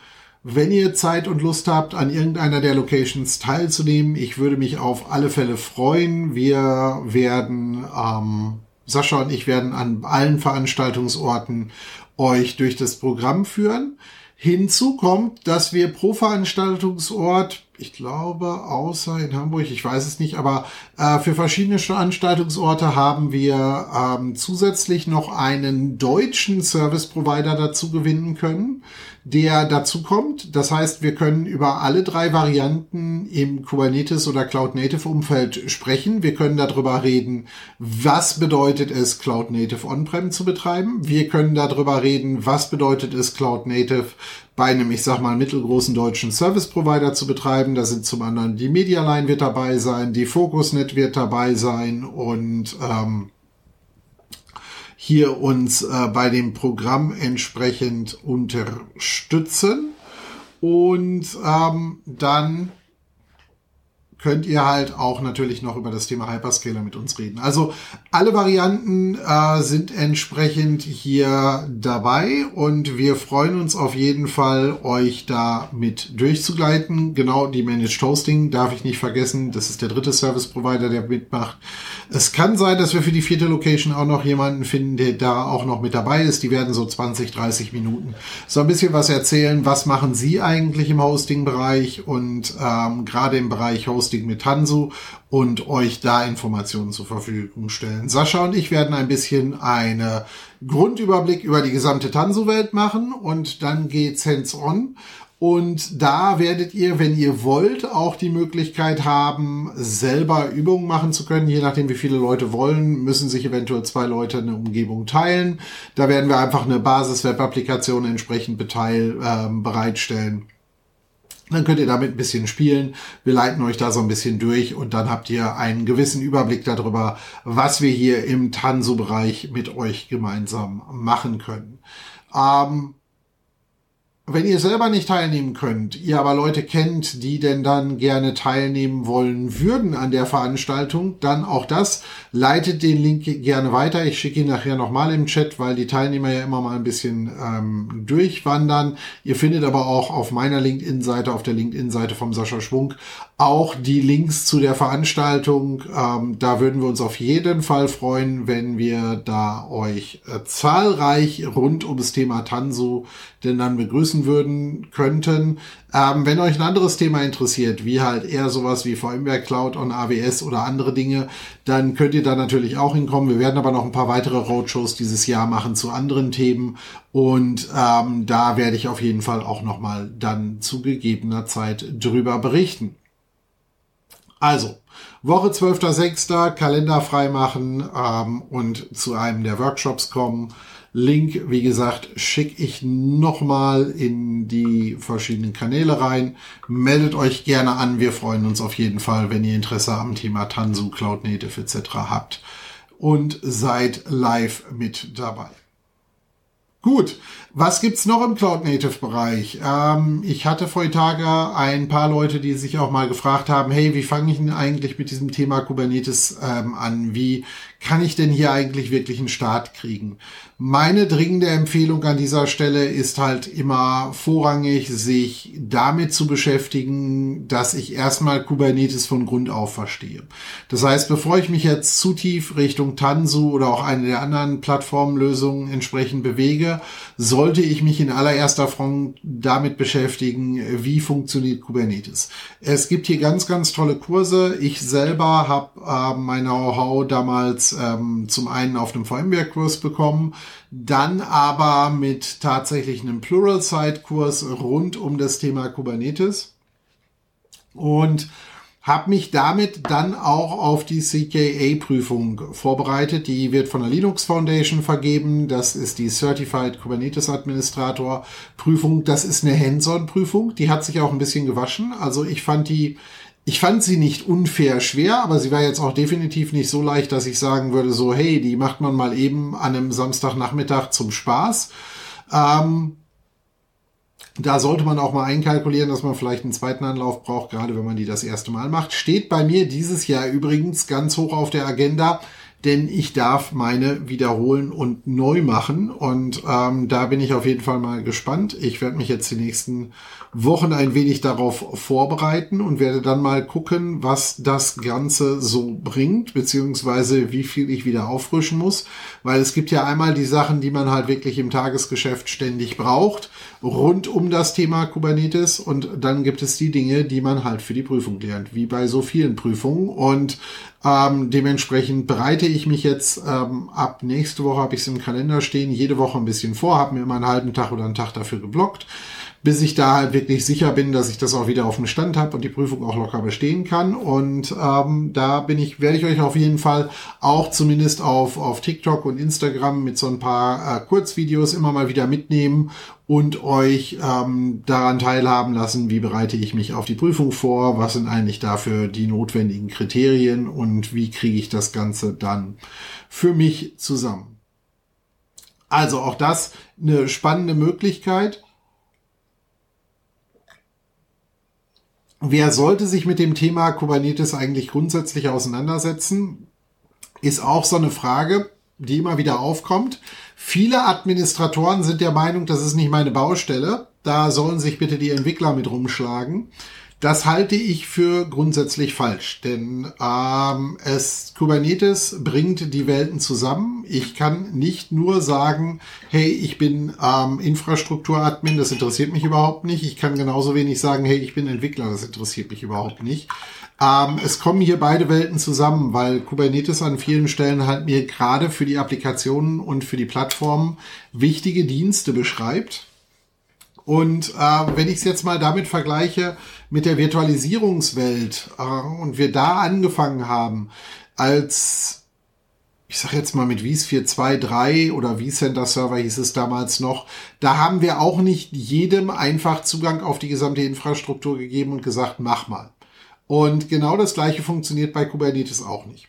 wenn ihr Zeit und Lust habt, an irgendeiner der Locations teilzunehmen, ich würde mich auf alle Fälle freuen. Wir werden, ähm, Sascha und ich werden an allen Veranstaltungsorten euch durch das Programm führen. Hinzu kommt, dass wir pro Veranstaltungsort ich glaube, außer in Hamburg, ich weiß es nicht, aber äh, für verschiedene Veranstaltungsorte haben wir ähm, zusätzlich noch einen deutschen Service Provider dazu gewinnen können, der dazu kommt. Das heißt, wir können über alle drei Varianten im Kubernetes oder Cloud Native Umfeld sprechen. Wir können darüber reden, was bedeutet es, Cloud Native On-Prem zu betreiben. Wir können darüber reden, was bedeutet es, Cloud Native bei einem, ich sag mal, mittelgroßen deutschen Service Provider zu betreiben. Da sind zum anderen die Medialine wird dabei sein, die Focusnet wird dabei sein und ähm, hier uns äh, bei dem Programm entsprechend unterstützen. Und ähm, dann könnt ihr halt auch natürlich noch über das Thema Hyperscaler mit uns reden. Also alle Varianten äh, sind entsprechend hier dabei und wir freuen uns auf jeden Fall, euch da mit durchzugleiten. Genau die Managed Hosting darf ich nicht vergessen. Das ist der dritte Service Provider, der mitmacht. Es kann sein, dass wir für die vierte Location auch noch jemanden finden, der da auch noch mit dabei ist. Die werden so 20, 30 Minuten so ein bisschen was erzählen. Was machen Sie eigentlich im Hosting-Bereich und ähm, gerade im Bereich Hosting mit Tansu und euch da Informationen zur Verfügung stellen. Sascha und ich werden ein bisschen eine Grundüberblick über die gesamte Tansu-Welt machen und dann geht's hands-on und da werdet ihr, wenn ihr wollt, auch die Möglichkeit haben, selber Übungen machen zu können. Je nachdem, wie viele Leute wollen, müssen sich eventuell zwei Leute eine Umgebung teilen. Da werden wir einfach eine Basis-Web-Applikation entsprechend beteil, äh, bereitstellen. Dann könnt ihr damit ein bisschen spielen. Wir leiten euch da so ein bisschen durch und dann habt ihr einen gewissen Überblick darüber, was wir hier im Tanso-Bereich mit euch gemeinsam machen können. Ähm, wenn ihr selber nicht teilnehmen könnt, ihr aber Leute kennt, die denn dann gerne teilnehmen wollen würden an der Veranstaltung, dann auch das. Leitet den Link gerne weiter. Ich schicke ihn nachher nochmal im Chat, weil die Teilnehmer ja immer mal ein bisschen ähm, durchwandern. Ihr findet aber auch auf meiner LinkedIn-Seite, auf der LinkedIn-Seite vom Sascha Schwung, auch die Links zu der Veranstaltung. Ähm, da würden wir uns auf jeden Fall freuen, wenn wir da euch äh, zahlreich rund ums Thema Tanso denn dann begrüßen würden könnten. Ähm, wenn euch ein anderes Thema interessiert, wie halt eher sowas wie VMware Cloud on AWS oder andere Dinge, dann könnt ihr da natürlich auch hinkommen. Wir werden aber noch ein paar weitere Roadshows dieses Jahr machen zu anderen Themen und ähm, da werde ich auf jeden Fall auch noch mal dann zu gegebener Zeit drüber berichten. Also, Woche 12.06. Kalender freimachen ähm, und zu einem der Workshops kommen. Link, wie gesagt, schicke ich nochmal in die verschiedenen Kanäle rein. Meldet euch gerne an. Wir freuen uns auf jeden Fall, wenn ihr Interesse am Thema Tanzu, Cloud Native etc. habt und seid live mit dabei. Gut, was gibt's noch im Cloud Native Bereich? Ähm, ich hatte vor Tage ein paar Leute, die sich auch mal gefragt haben, hey, wie fange ich denn eigentlich mit diesem Thema Kubernetes ähm, an? Wie kann ich denn hier eigentlich wirklich einen Start kriegen? Meine dringende Empfehlung an dieser Stelle ist halt immer vorrangig, sich damit zu beschäftigen, dass ich erstmal Kubernetes von Grund auf verstehe. Das heißt, bevor ich mich jetzt zu tief Richtung Tanzu oder auch eine der anderen Plattformlösungen entsprechend bewege, sollte ich mich in allererster Front damit beschäftigen, wie funktioniert Kubernetes. Es gibt hier ganz, ganz tolle Kurse. Ich selber habe äh, mein Know-how damals ähm, zum einen auf einem VMware-Kurs bekommen, dann aber mit tatsächlich einem Plural-Site-Kurs rund um das Thema Kubernetes und habe mich damit dann auch auf die CKA-Prüfung vorbereitet. Die wird von der Linux Foundation vergeben. Das ist die Certified Kubernetes Administrator Prüfung. Das ist eine Hands-on-Prüfung. Die hat sich auch ein bisschen gewaschen. Also ich fand die ich fand sie nicht unfair schwer, aber sie war jetzt auch definitiv nicht so leicht, dass ich sagen würde, so, hey, die macht man mal eben an einem Samstagnachmittag zum Spaß. Ähm, da sollte man auch mal einkalkulieren, dass man vielleicht einen zweiten Anlauf braucht, gerade wenn man die das erste Mal macht. Steht bei mir dieses Jahr übrigens ganz hoch auf der Agenda denn ich darf meine wiederholen und neu machen. Und ähm, da bin ich auf jeden Fall mal gespannt. Ich werde mich jetzt die nächsten Wochen ein wenig darauf vorbereiten und werde dann mal gucken, was das Ganze so bringt, beziehungsweise wie viel ich wieder auffrischen muss. Weil es gibt ja einmal die Sachen, die man halt wirklich im Tagesgeschäft ständig braucht, rund um das Thema Kubernetes. Und dann gibt es die Dinge, die man halt für die Prüfung lernt, wie bei so vielen Prüfungen. Und ähm, dementsprechend bereite ich mich jetzt ähm, ab nächste Woche, habe ich es im Kalender stehen, jede Woche ein bisschen vor, habe mir immer einen halben Tag oder einen Tag dafür geblockt bis ich da halt wirklich sicher bin, dass ich das auch wieder auf dem Stand habe und die Prüfung auch locker bestehen kann. Und ähm, da bin ich, werde ich euch auf jeden Fall auch zumindest auf, auf TikTok und Instagram mit so ein paar äh, Kurzvideos immer mal wieder mitnehmen und euch ähm, daran teilhaben lassen, wie bereite ich mich auf die Prüfung vor, was sind eigentlich dafür die notwendigen Kriterien und wie kriege ich das Ganze dann für mich zusammen. Also auch das eine spannende Möglichkeit wer sollte sich mit dem Thema Kubernetes eigentlich grundsätzlich auseinandersetzen? Ist auch so eine Frage, die immer wieder aufkommt. Viele Administratoren sind der Meinung, das ist nicht meine Baustelle. Da sollen sich bitte die Entwickler mit rumschlagen. Das halte ich für grundsätzlich falsch, denn ähm, es Kubernetes bringt die Welten zusammen. Ich kann nicht nur sagen, hey, ich bin ähm, Infrastrukturadmin, das interessiert mich überhaupt nicht. Ich kann genauso wenig sagen, hey, ich bin Entwickler, das interessiert mich überhaupt nicht. Ähm, es kommen hier beide Welten zusammen, weil Kubernetes an vielen Stellen halt mir gerade für die Applikationen und für die Plattformen wichtige Dienste beschreibt und äh, wenn ich es jetzt mal damit vergleiche mit der Virtualisierungswelt äh, und wir da angefangen haben, als ich sag jetzt mal mit Wies 4.2.3 oder vCenter Server hieß es damals noch, da haben wir auch nicht jedem einfach Zugang auf die gesamte Infrastruktur gegeben und gesagt, mach mal. Und genau das gleiche funktioniert bei Kubernetes auch nicht.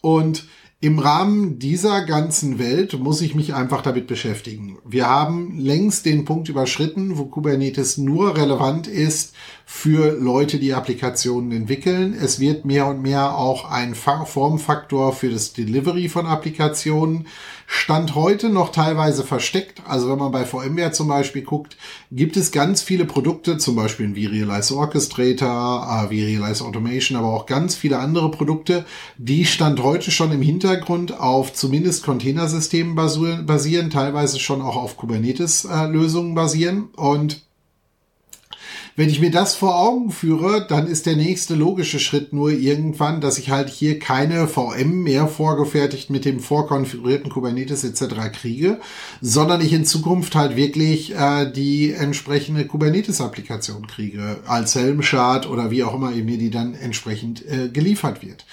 Und im Rahmen dieser ganzen Welt muss ich mich einfach damit beschäftigen. Wir haben längst den Punkt überschritten, wo Kubernetes nur relevant ist für Leute, die Applikationen entwickeln. Es wird mehr und mehr auch ein Formfaktor für das Delivery von Applikationen. Stand heute noch teilweise versteckt. Also wenn man bei VMware zum Beispiel guckt, gibt es ganz viele Produkte, zum Beispiel ein vRealize Orchestrator, äh, vRealize Automation, aber auch ganz viele andere Produkte, die Stand heute schon im Hintergrund auf zumindest Containersystemen basieren, teilweise schon auch auf Kubernetes-Lösungen äh, basieren und wenn ich mir das vor Augen führe, dann ist der nächste logische Schritt nur irgendwann, dass ich halt hier keine VM mehr vorgefertigt mit dem vorkonfigurierten Kubernetes etc. kriege, sondern ich in Zukunft halt wirklich äh, die entsprechende Kubernetes-Applikation kriege, als Helm-Chart oder wie auch immer mir die dann entsprechend äh, geliefert wird.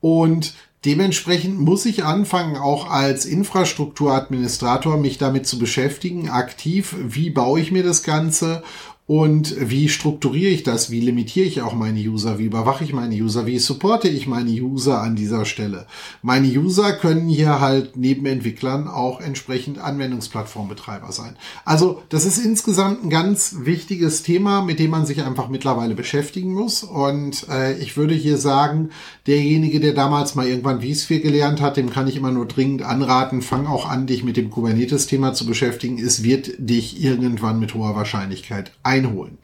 Und Dementsprechend muss ich anfangen, auch als Infrastrukturadministrator mich damit zu beschäftigen, aktiv, wie baue ich mir das Ganze und wie strukturiere ich das? Wie limitiere ich auch meine User? Wie überwache ich meine User? Wie supporte ich meine User an dieser Stelle? Meine User können hier halt neben Entwicklern auch entsprechend Anwendungsplattformbetreiber sein. Also das ist insgesamt ein ganz wichtiges Thema, mit dem man sich einfach mittlerweile beschäftigen muss. Und äh, ich würde hier sagen, derjenige, der damals mal irgendwann vSphere gelernt hat, dem kann ich immer nur dringend anraten, fang auch an, dich mit dem Kubernetes-Thema zu beschäftigen. Es wird dich irgendwann mit hoher Wahrscheinlichkeit ein einholen.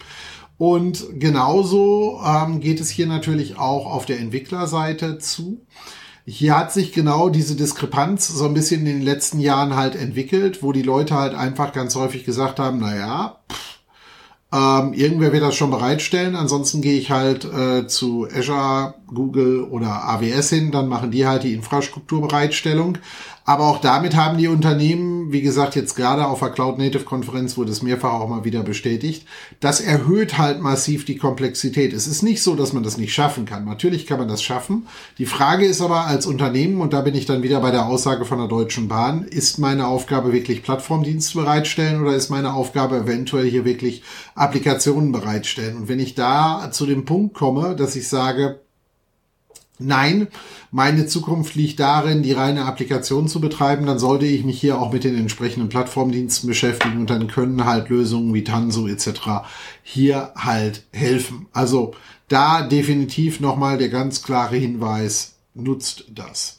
Und genauso ähm, geht es hier natürlich auch auf der Entwicklerseite zu. Hier hat sich genau diese Diskrepanz so ein bisschen in den letzten Jahren halt entwickelt, wo die Leute halt einfach ganz häufig gesagt haben, na ja, ähm, irgendwer wird das schon bereitstellen, ansonsten gehe ich halt äh, zu Azure, Google oder AWS hin, dann machen die halt die Infrastrukturbereitstellung. Aber auch damit haben die Unternehmen, wie gesagt, jetzt gerade auf der Cloud Native Konferenz wurde es mehrfach auch mal wieder bestätigt, das erhöht halt massiv die Komplexität. Es ist nicht so, dass man das nicht schaffen kann. Natürlich kann man das schaffen. Die Frage ist aber als Unternehmen, und da bin ich dann wieder bei der Aussage von der Deutschen Bahn, ist meine Aufgabe wirklich Plattformdienste bereitstellen oder ist meine Aufgabe eventuell hier wirklich Applikationen bereitstellen? Und wenn ich da zu dem Punkt komme, dass ich sage, Nein, meine Zukunft liegt darin, die reine Applikation zu betreiben. Dann sollte ich mich hier auch mit den entsprechenden Plattformdiensten beschäftigen und dann können halt Lösungen wie Tanso etc. hier halt helfen. Also da definitiv nochmal der ganz klare Hinweis, nutzt das.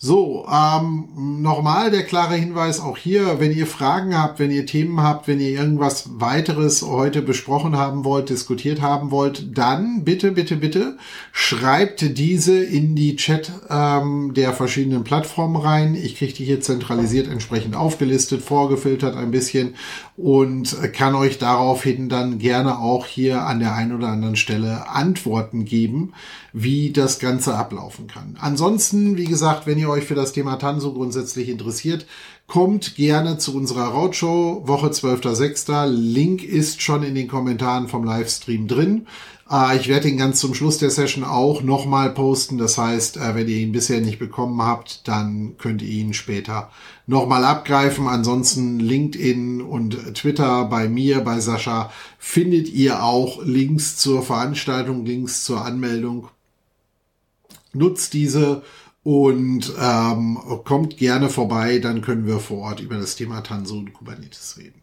So, ähm, nochmal der klare Hinweis auch hier, wenn ihr Fragen habt, wenn ihr Themen habt, wenn ihr irgendwas weiteres heute besprochen haben wollt, diskutiert haben wollt, dann bitte, bitte, bitte schreibt diese in die Chat ähm, der verschiedenen Plattformen rein. Ich kriege die hier zentralisiert entsprechend aufgelistet, vorgefiltert ein bisschen und kann euch daraufhin dann gerne auch hier an der einen oder anderen Stelle Antworten geben, wie das Ganze ablaufen kann. Ansonsten, wie gesagt, wenn ihr euch für das Thema Tanso grundsätzlich interessiert, kommt gerne zu unserer Roadshow, Woche 12.06. Link ist schon in den Kommentaren vom Livestream drin. Äh, ich werde ihn ganz zum Schluss der Session auch nochmal posten. Das heißt, äh, wenn ihr ihn bisher nicht bekommen habt, dann könnt ihr ihn später nochmal abgreifen. Ansonsten LinkedIn und Twitter bei mir, bei Sascha, findet ihr auch Links zur Veranstaltung, Links zur Anmeldung nutzt diese und ähm, kommt gerne vorbei, dann können wir vor Ort über das Thema Tanso und Kubernetes reden.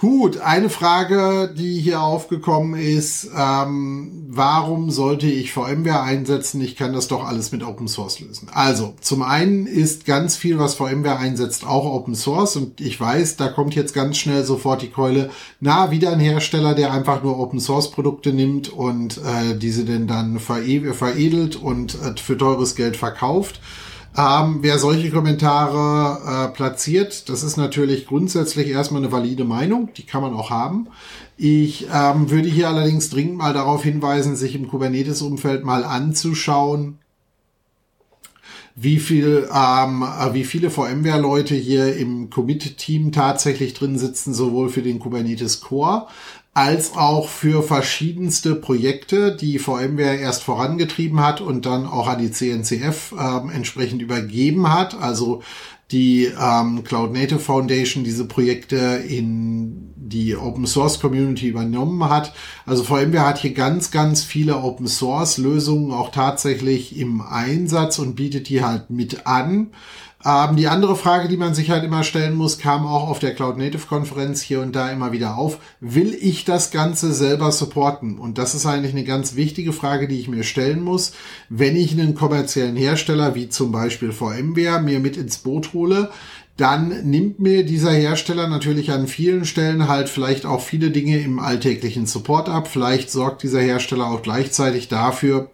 Gut, eine Frage, die hier aufgekommen ist, ähm, warum sollte ich VMware einsetzen? Ich kann das doch alles mit Open Source lösen. Also, zum einen ist ganz viel, was VMware einsetzt, auch Open Source und ich weiß, da kommt jetzt ganz schnell sofort die Keule, na, wieder ein Hersteller, der einfach nur Open Source Produkte nimmt und äh, diese denn dann veredelt und äh, für teures Geld verkauft. Ähm, wer solche Kommentare äh, platziert, das ist natürlich grundsätzlich erstmal eine valide Meinung, die kann man auch haben. Ich ähm, würde hier allerdings dringend mal darauf hinweisen, sich im Kubernetes-Umfeld mal anzuschauen, wie viel, ähm, wie viele VMware-Leute hier im Commit-Team tatsächlich drin sitzen, sowohl für den Kubernetes Core als auch für verschiedenste Projekte, die VMware erst vorangetrieben hat und dann auch an die CNCF ähm, entsprechend übergeben hat. Also die ähm, Cloud Native Foundation diese Projekte in die Open Source Community übernommen hat. Also VMware hat hier ganz, ganz viele Open Source Lösungen auch tatsächlich im Einsatz und bietet die halt mit an. Ähm, die andere Frage, die man sich halt immer stellen muss, kam auch auf der Cloud Native Konferenz hier und da immer wieder auf. Will ich das Ganze selber supporten? Und das ist eigentlich eine ganz wichtige Frage, die ich mir stellen muss. Wenn ich einen kommerziellen Hersteller wie zum Beispiel VMware mir mit ins Boot hole, dann nimmt mir dieser Hersteller natürlich an vielen Stellen halt vielleicht auch viele Dinge im alltäglichen Support ab. Vielleicht sorgt dieser Hersteller auch gleichzeitig dafür,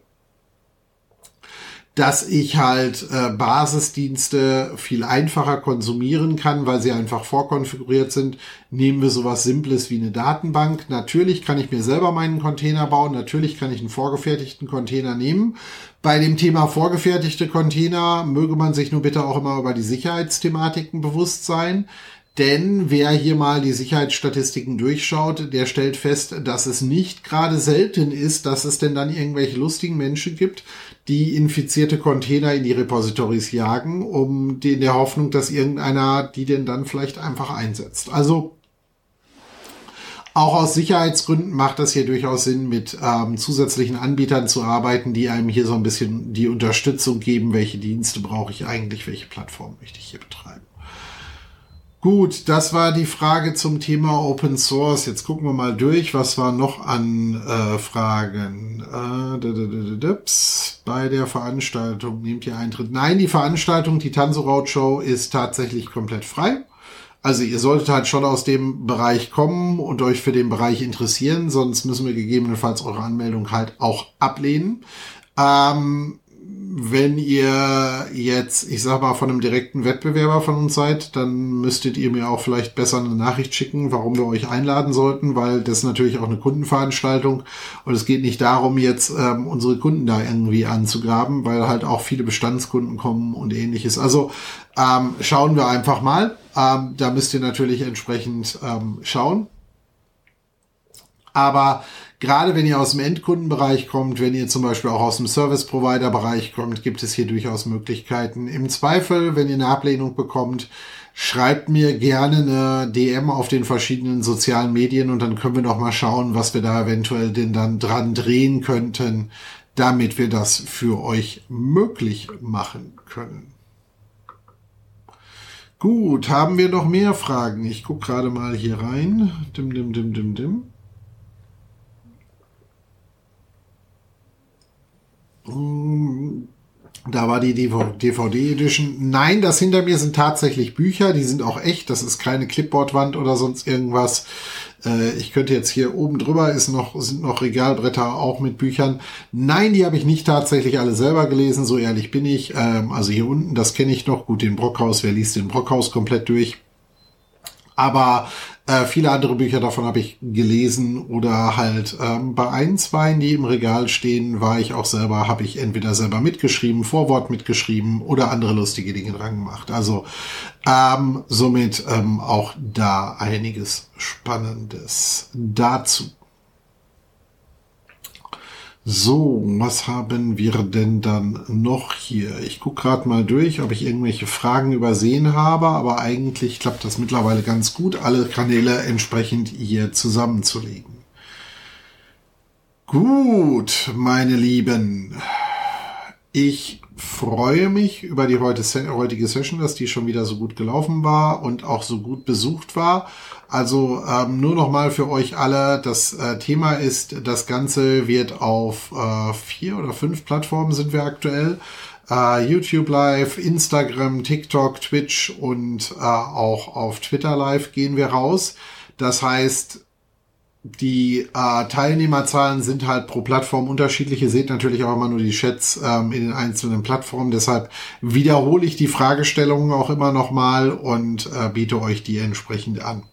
dass ich halt äh, Basisdienste viel einfacher konsumieren kann, weil sie einfach vorkonfiguriert sind. Nehmen wir sowas Simples wie eine Datenbank. Natürlich kann ich mir selber meinen Container bauen. Natürlich kann ich einen vorgefertigten Container nehmen. Bei dem Thema vorgefertigte Container möge man sich nur bitte auch immer über die Sicherheitsthematiken bewusst sein. Denn wer hier mal die Sicherheitsstatistiken durchschaut, der stellt fest, dass es nicht gerade selten ist, dass es denn dann irgendwelche lustigen Menschen gibt, die infizierte Container in die Repositories jagen, um die in der Hoffnung, dass irgendeiner die denn dann vielleicht einfach einsetzt. Also auch aus Sicherheitsgründen macht das hier durchaus Sinn, mit ähm, zusätzlichen Anbietern zu arbeiten, die einem hier so ein bisschen die Unterstützung geben, welche Dienste brauche ich eigentlich, welche Plattform möchte ich hier betreiben. Gut, das war die Frage zum Thema Open Source. Jetzt gucken wir mal durch, was war noch an äh, Fragen. Äh, bei der Veranstaltung nehmt ihr Eintritt. Nein, die Veranstaltung, die Tanzeraut Show ist tatsächlich komplett frei. Also ihr solltet halt schon aus dem Bereich kommen und euch für den Bereich interessieren, sonst müssen wir gegebenenfalls eure Anmeldung halt auch ablehnen. Ähm, wenn ihr jetzt, ich sag mal, von einem direkten Wettbewerber von uns seid, dann müsstet ihr mir auch vielleicht besser eine Nachricht schicken, warum wir euch einladen sollten, weil das ist natürlich auch eine Kundenveranstaltung und es geht nicht darum, jetzt ähm, unsere Kunden da irgendwie anzugraben, weil halt auch viele Bestandskunden kommen und ähnliches. Also ähm, schauen wir einfach mal. Ähm, da müsst ihr natürlich entsprechend ähm, schauen. Aber Gerade wenn ihr aus dem Endkundenbereich kommt, wenn ihr zum Beispiel auch aus dem Service-Provider-Bereich kommt, gibt es hier durchaus Möglichkeiten. Im Zweifel, wenn ihr eine Ablehnung bekommt, schreibt mir gerne eine DM auf den verschiedenen sozialen Medien und dann können wir noch mal schauen, was wir da eventuell denn dann dran drehen könnten, damit wir das für euch möglich machen können. Gut, haben wir noch mehr Fragen? Ich gucke gerade mal hier rein. Dim, dim, dim, dim, dim. Da war die DVD Edition. Nein, das hinter mir sind tatsächlich Bücher. Die sind auch echt. Das ist keine Clipboardwand oder sonst irgendwas. Äh, ich könnte jetzt hier oben drüber ist noch, sind noch Regalbretter auch mit Büchern. Nein, die habe ich nicht tatsächlich alle selber gelesen. So ehrlich bin ich. Ähm, also hier unten, das kenne ich noch. Gut, den Brockhaus. Wer liest den Brockhaus komplett durch? Aber äh, viele andere Bücher davon habe ich gelesen oder halt ähm, bei ein, zwei, die im Regal stehen, war ich auch selber, habe ich entweder selber mitgeschrieben, Vorwort mitgeschrieben oder andere lustige Dinge dran gemacht. Also ähm, somit ähm, auch da einiges Spannendes dazu. So, was haben wir denn dann noch hier? Ich gucke gerade mal durch, ob ich irgendwelche Fragen übersehen habe, aber eigentlich klappt das mittlerweile ganz gut, alle Kanäle entsprechend hier zusammenzulegen. Gut, meine Lieben, ich freue mich über die heutige Session, dass die schon wieder so gut gelaufen war und auch so gut besucht war. Also ähm, nur noch mal für euch alle, das äh, Thema ist, das Ganze wird auf äh, vier oder fünf Plattformen sind wir aktuell. Äh, YouTube Live, Instagram, TikTok, Twitch und äh, auch auf Twitter Live gehen wir raus. Das heißt, die äh, Teilnehmerzahlen sind halt pro Plattform unterschiedlich. Ihr seht natürlich auch immer nur die Chats ähm, in den einzelnen Plattformen. Deshalb wiederhole ich die Fragestellungen auch immer nochmal und äh, biete euch die entsprechend an.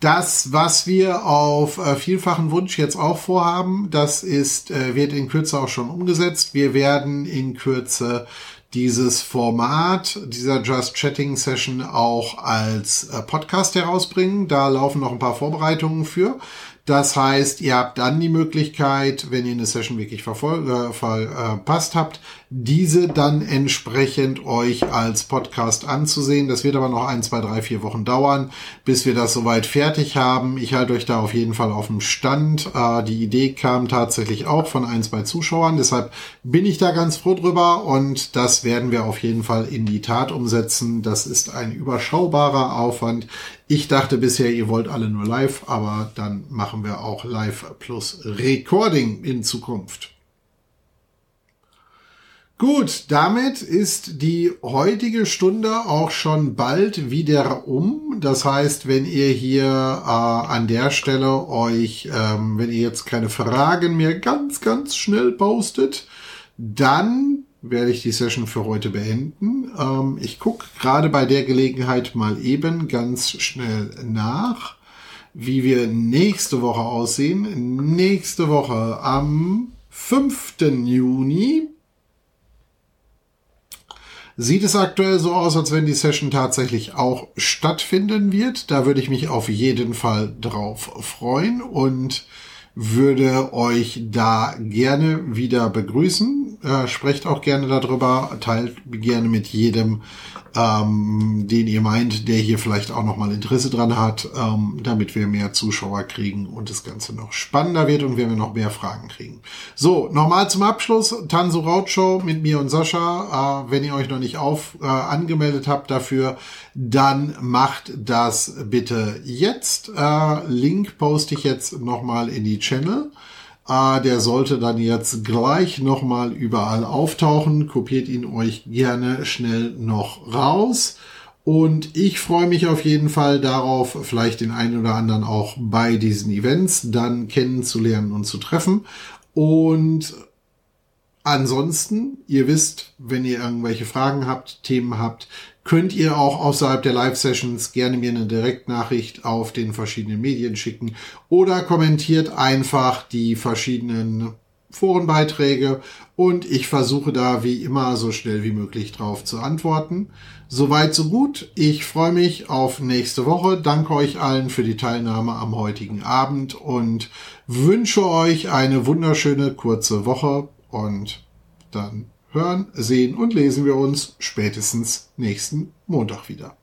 Das, was wir auf äh, vielfachen Wunsch jetzt auch vorhaben, das ist, äh, wird in Kürze auch schon umgesetzt. Wir werden in Kürze dieses Format dieser Just Chatting Session auch als äh, Podcast herausbringen. Da laufen noch ein paar Vorbereitungen für. Das heißt, ihr habt dann die Möglichkeit, wenn ihr eine Session wirklich verpasst äh, habt, diese dann entsprechend euch als Podcast anzusehen. Das wird aber noch ein, zwei, drei, vier Wochen dauern, bis wir das soweit fertig haben. Ich halte euch da auf jeden Fall auf dem Stand. Äh, die Idee kam tatsächlich auch von ein, zwei Zuschauern. Deshalb bin ich da ganz froh drüber und das werden wir auf jeden Fall in die Tat umsetzen. Das ist ein überschaubarer Aufwand. Ich dachte bisher, ihr wollt alle nur live, aber dann machen wir auch live plus Recording in Zukunft. Gut, damit ist die heutige Stunde auch schon bald wieder um. Das heißt, wenn ihr hier äh, an der Stelle euch, ähm, wenn ihr jetzt keine Fragen mehr ganz, ganz schnell postet, dann werde ich die Session für heute beenden. Ähm, ich gucke gerade bei der Gelegenheit mal eben ganz schnell nach, wie wir nächste Woche aussehen. Nächste Woche am 5. Juni sieht es aktuell so aus, als wenn die Session tatsächlich auch stattfinden wird. Da würde ich mich auf jeden Fall drauf freuen und würde euch da gerne wieder begrüßen. Äh, sprecht auch gerne darüber, teilt gerne mit jedem, ähm, den ihr meint, der hier vielleicht auch nochmal Interesse dran hat, ähm, damit wir mehr Zuschauer kriegen und das Ganze noch spannender wird und wir noch mehr Fragen kriegen. So, nochmal zum Abschluss, Tanso Rautshow mit mir und Sascha. Äh, wenn ihr euch noch nicht auf äh, angemeldet habt dafür, dann macht das bitte jetzt. Äh, Link poste ich jetzt nochmal in die Channel. Ah, der sollte dann jetzt gleich nochmal überall auftauchen. Kopiert ihn euch gerne schnell noch raus. Und ich freue mich auf jeden Fall darauf, vielleicht den einen oder anderen auch bei diesen Events dann kennenzulernen und zu treffen. Und ansonsten, ihr wisst, wenn ihr irgendwelche Fragen habt, Themen habt, könnt ihr auch außerhalb der Live-Sessions gerne mir eine Direktnachricht auf den verschiedenen Medien schicken oder kommentiert einfach die verschiedenen Forenbeiträge und ich versuche da wie immer so schnell wie möglich drauf zu antworten. Soweit, so gut. Ich freue mich auf nächste Woche. Danke euch allen für die Teilnahme am heutigen Abend und wünsche euch eine wunderschöne kurze Woche und dann hören, sehen und lesen wir uns spätestens nächsten Montag wieder.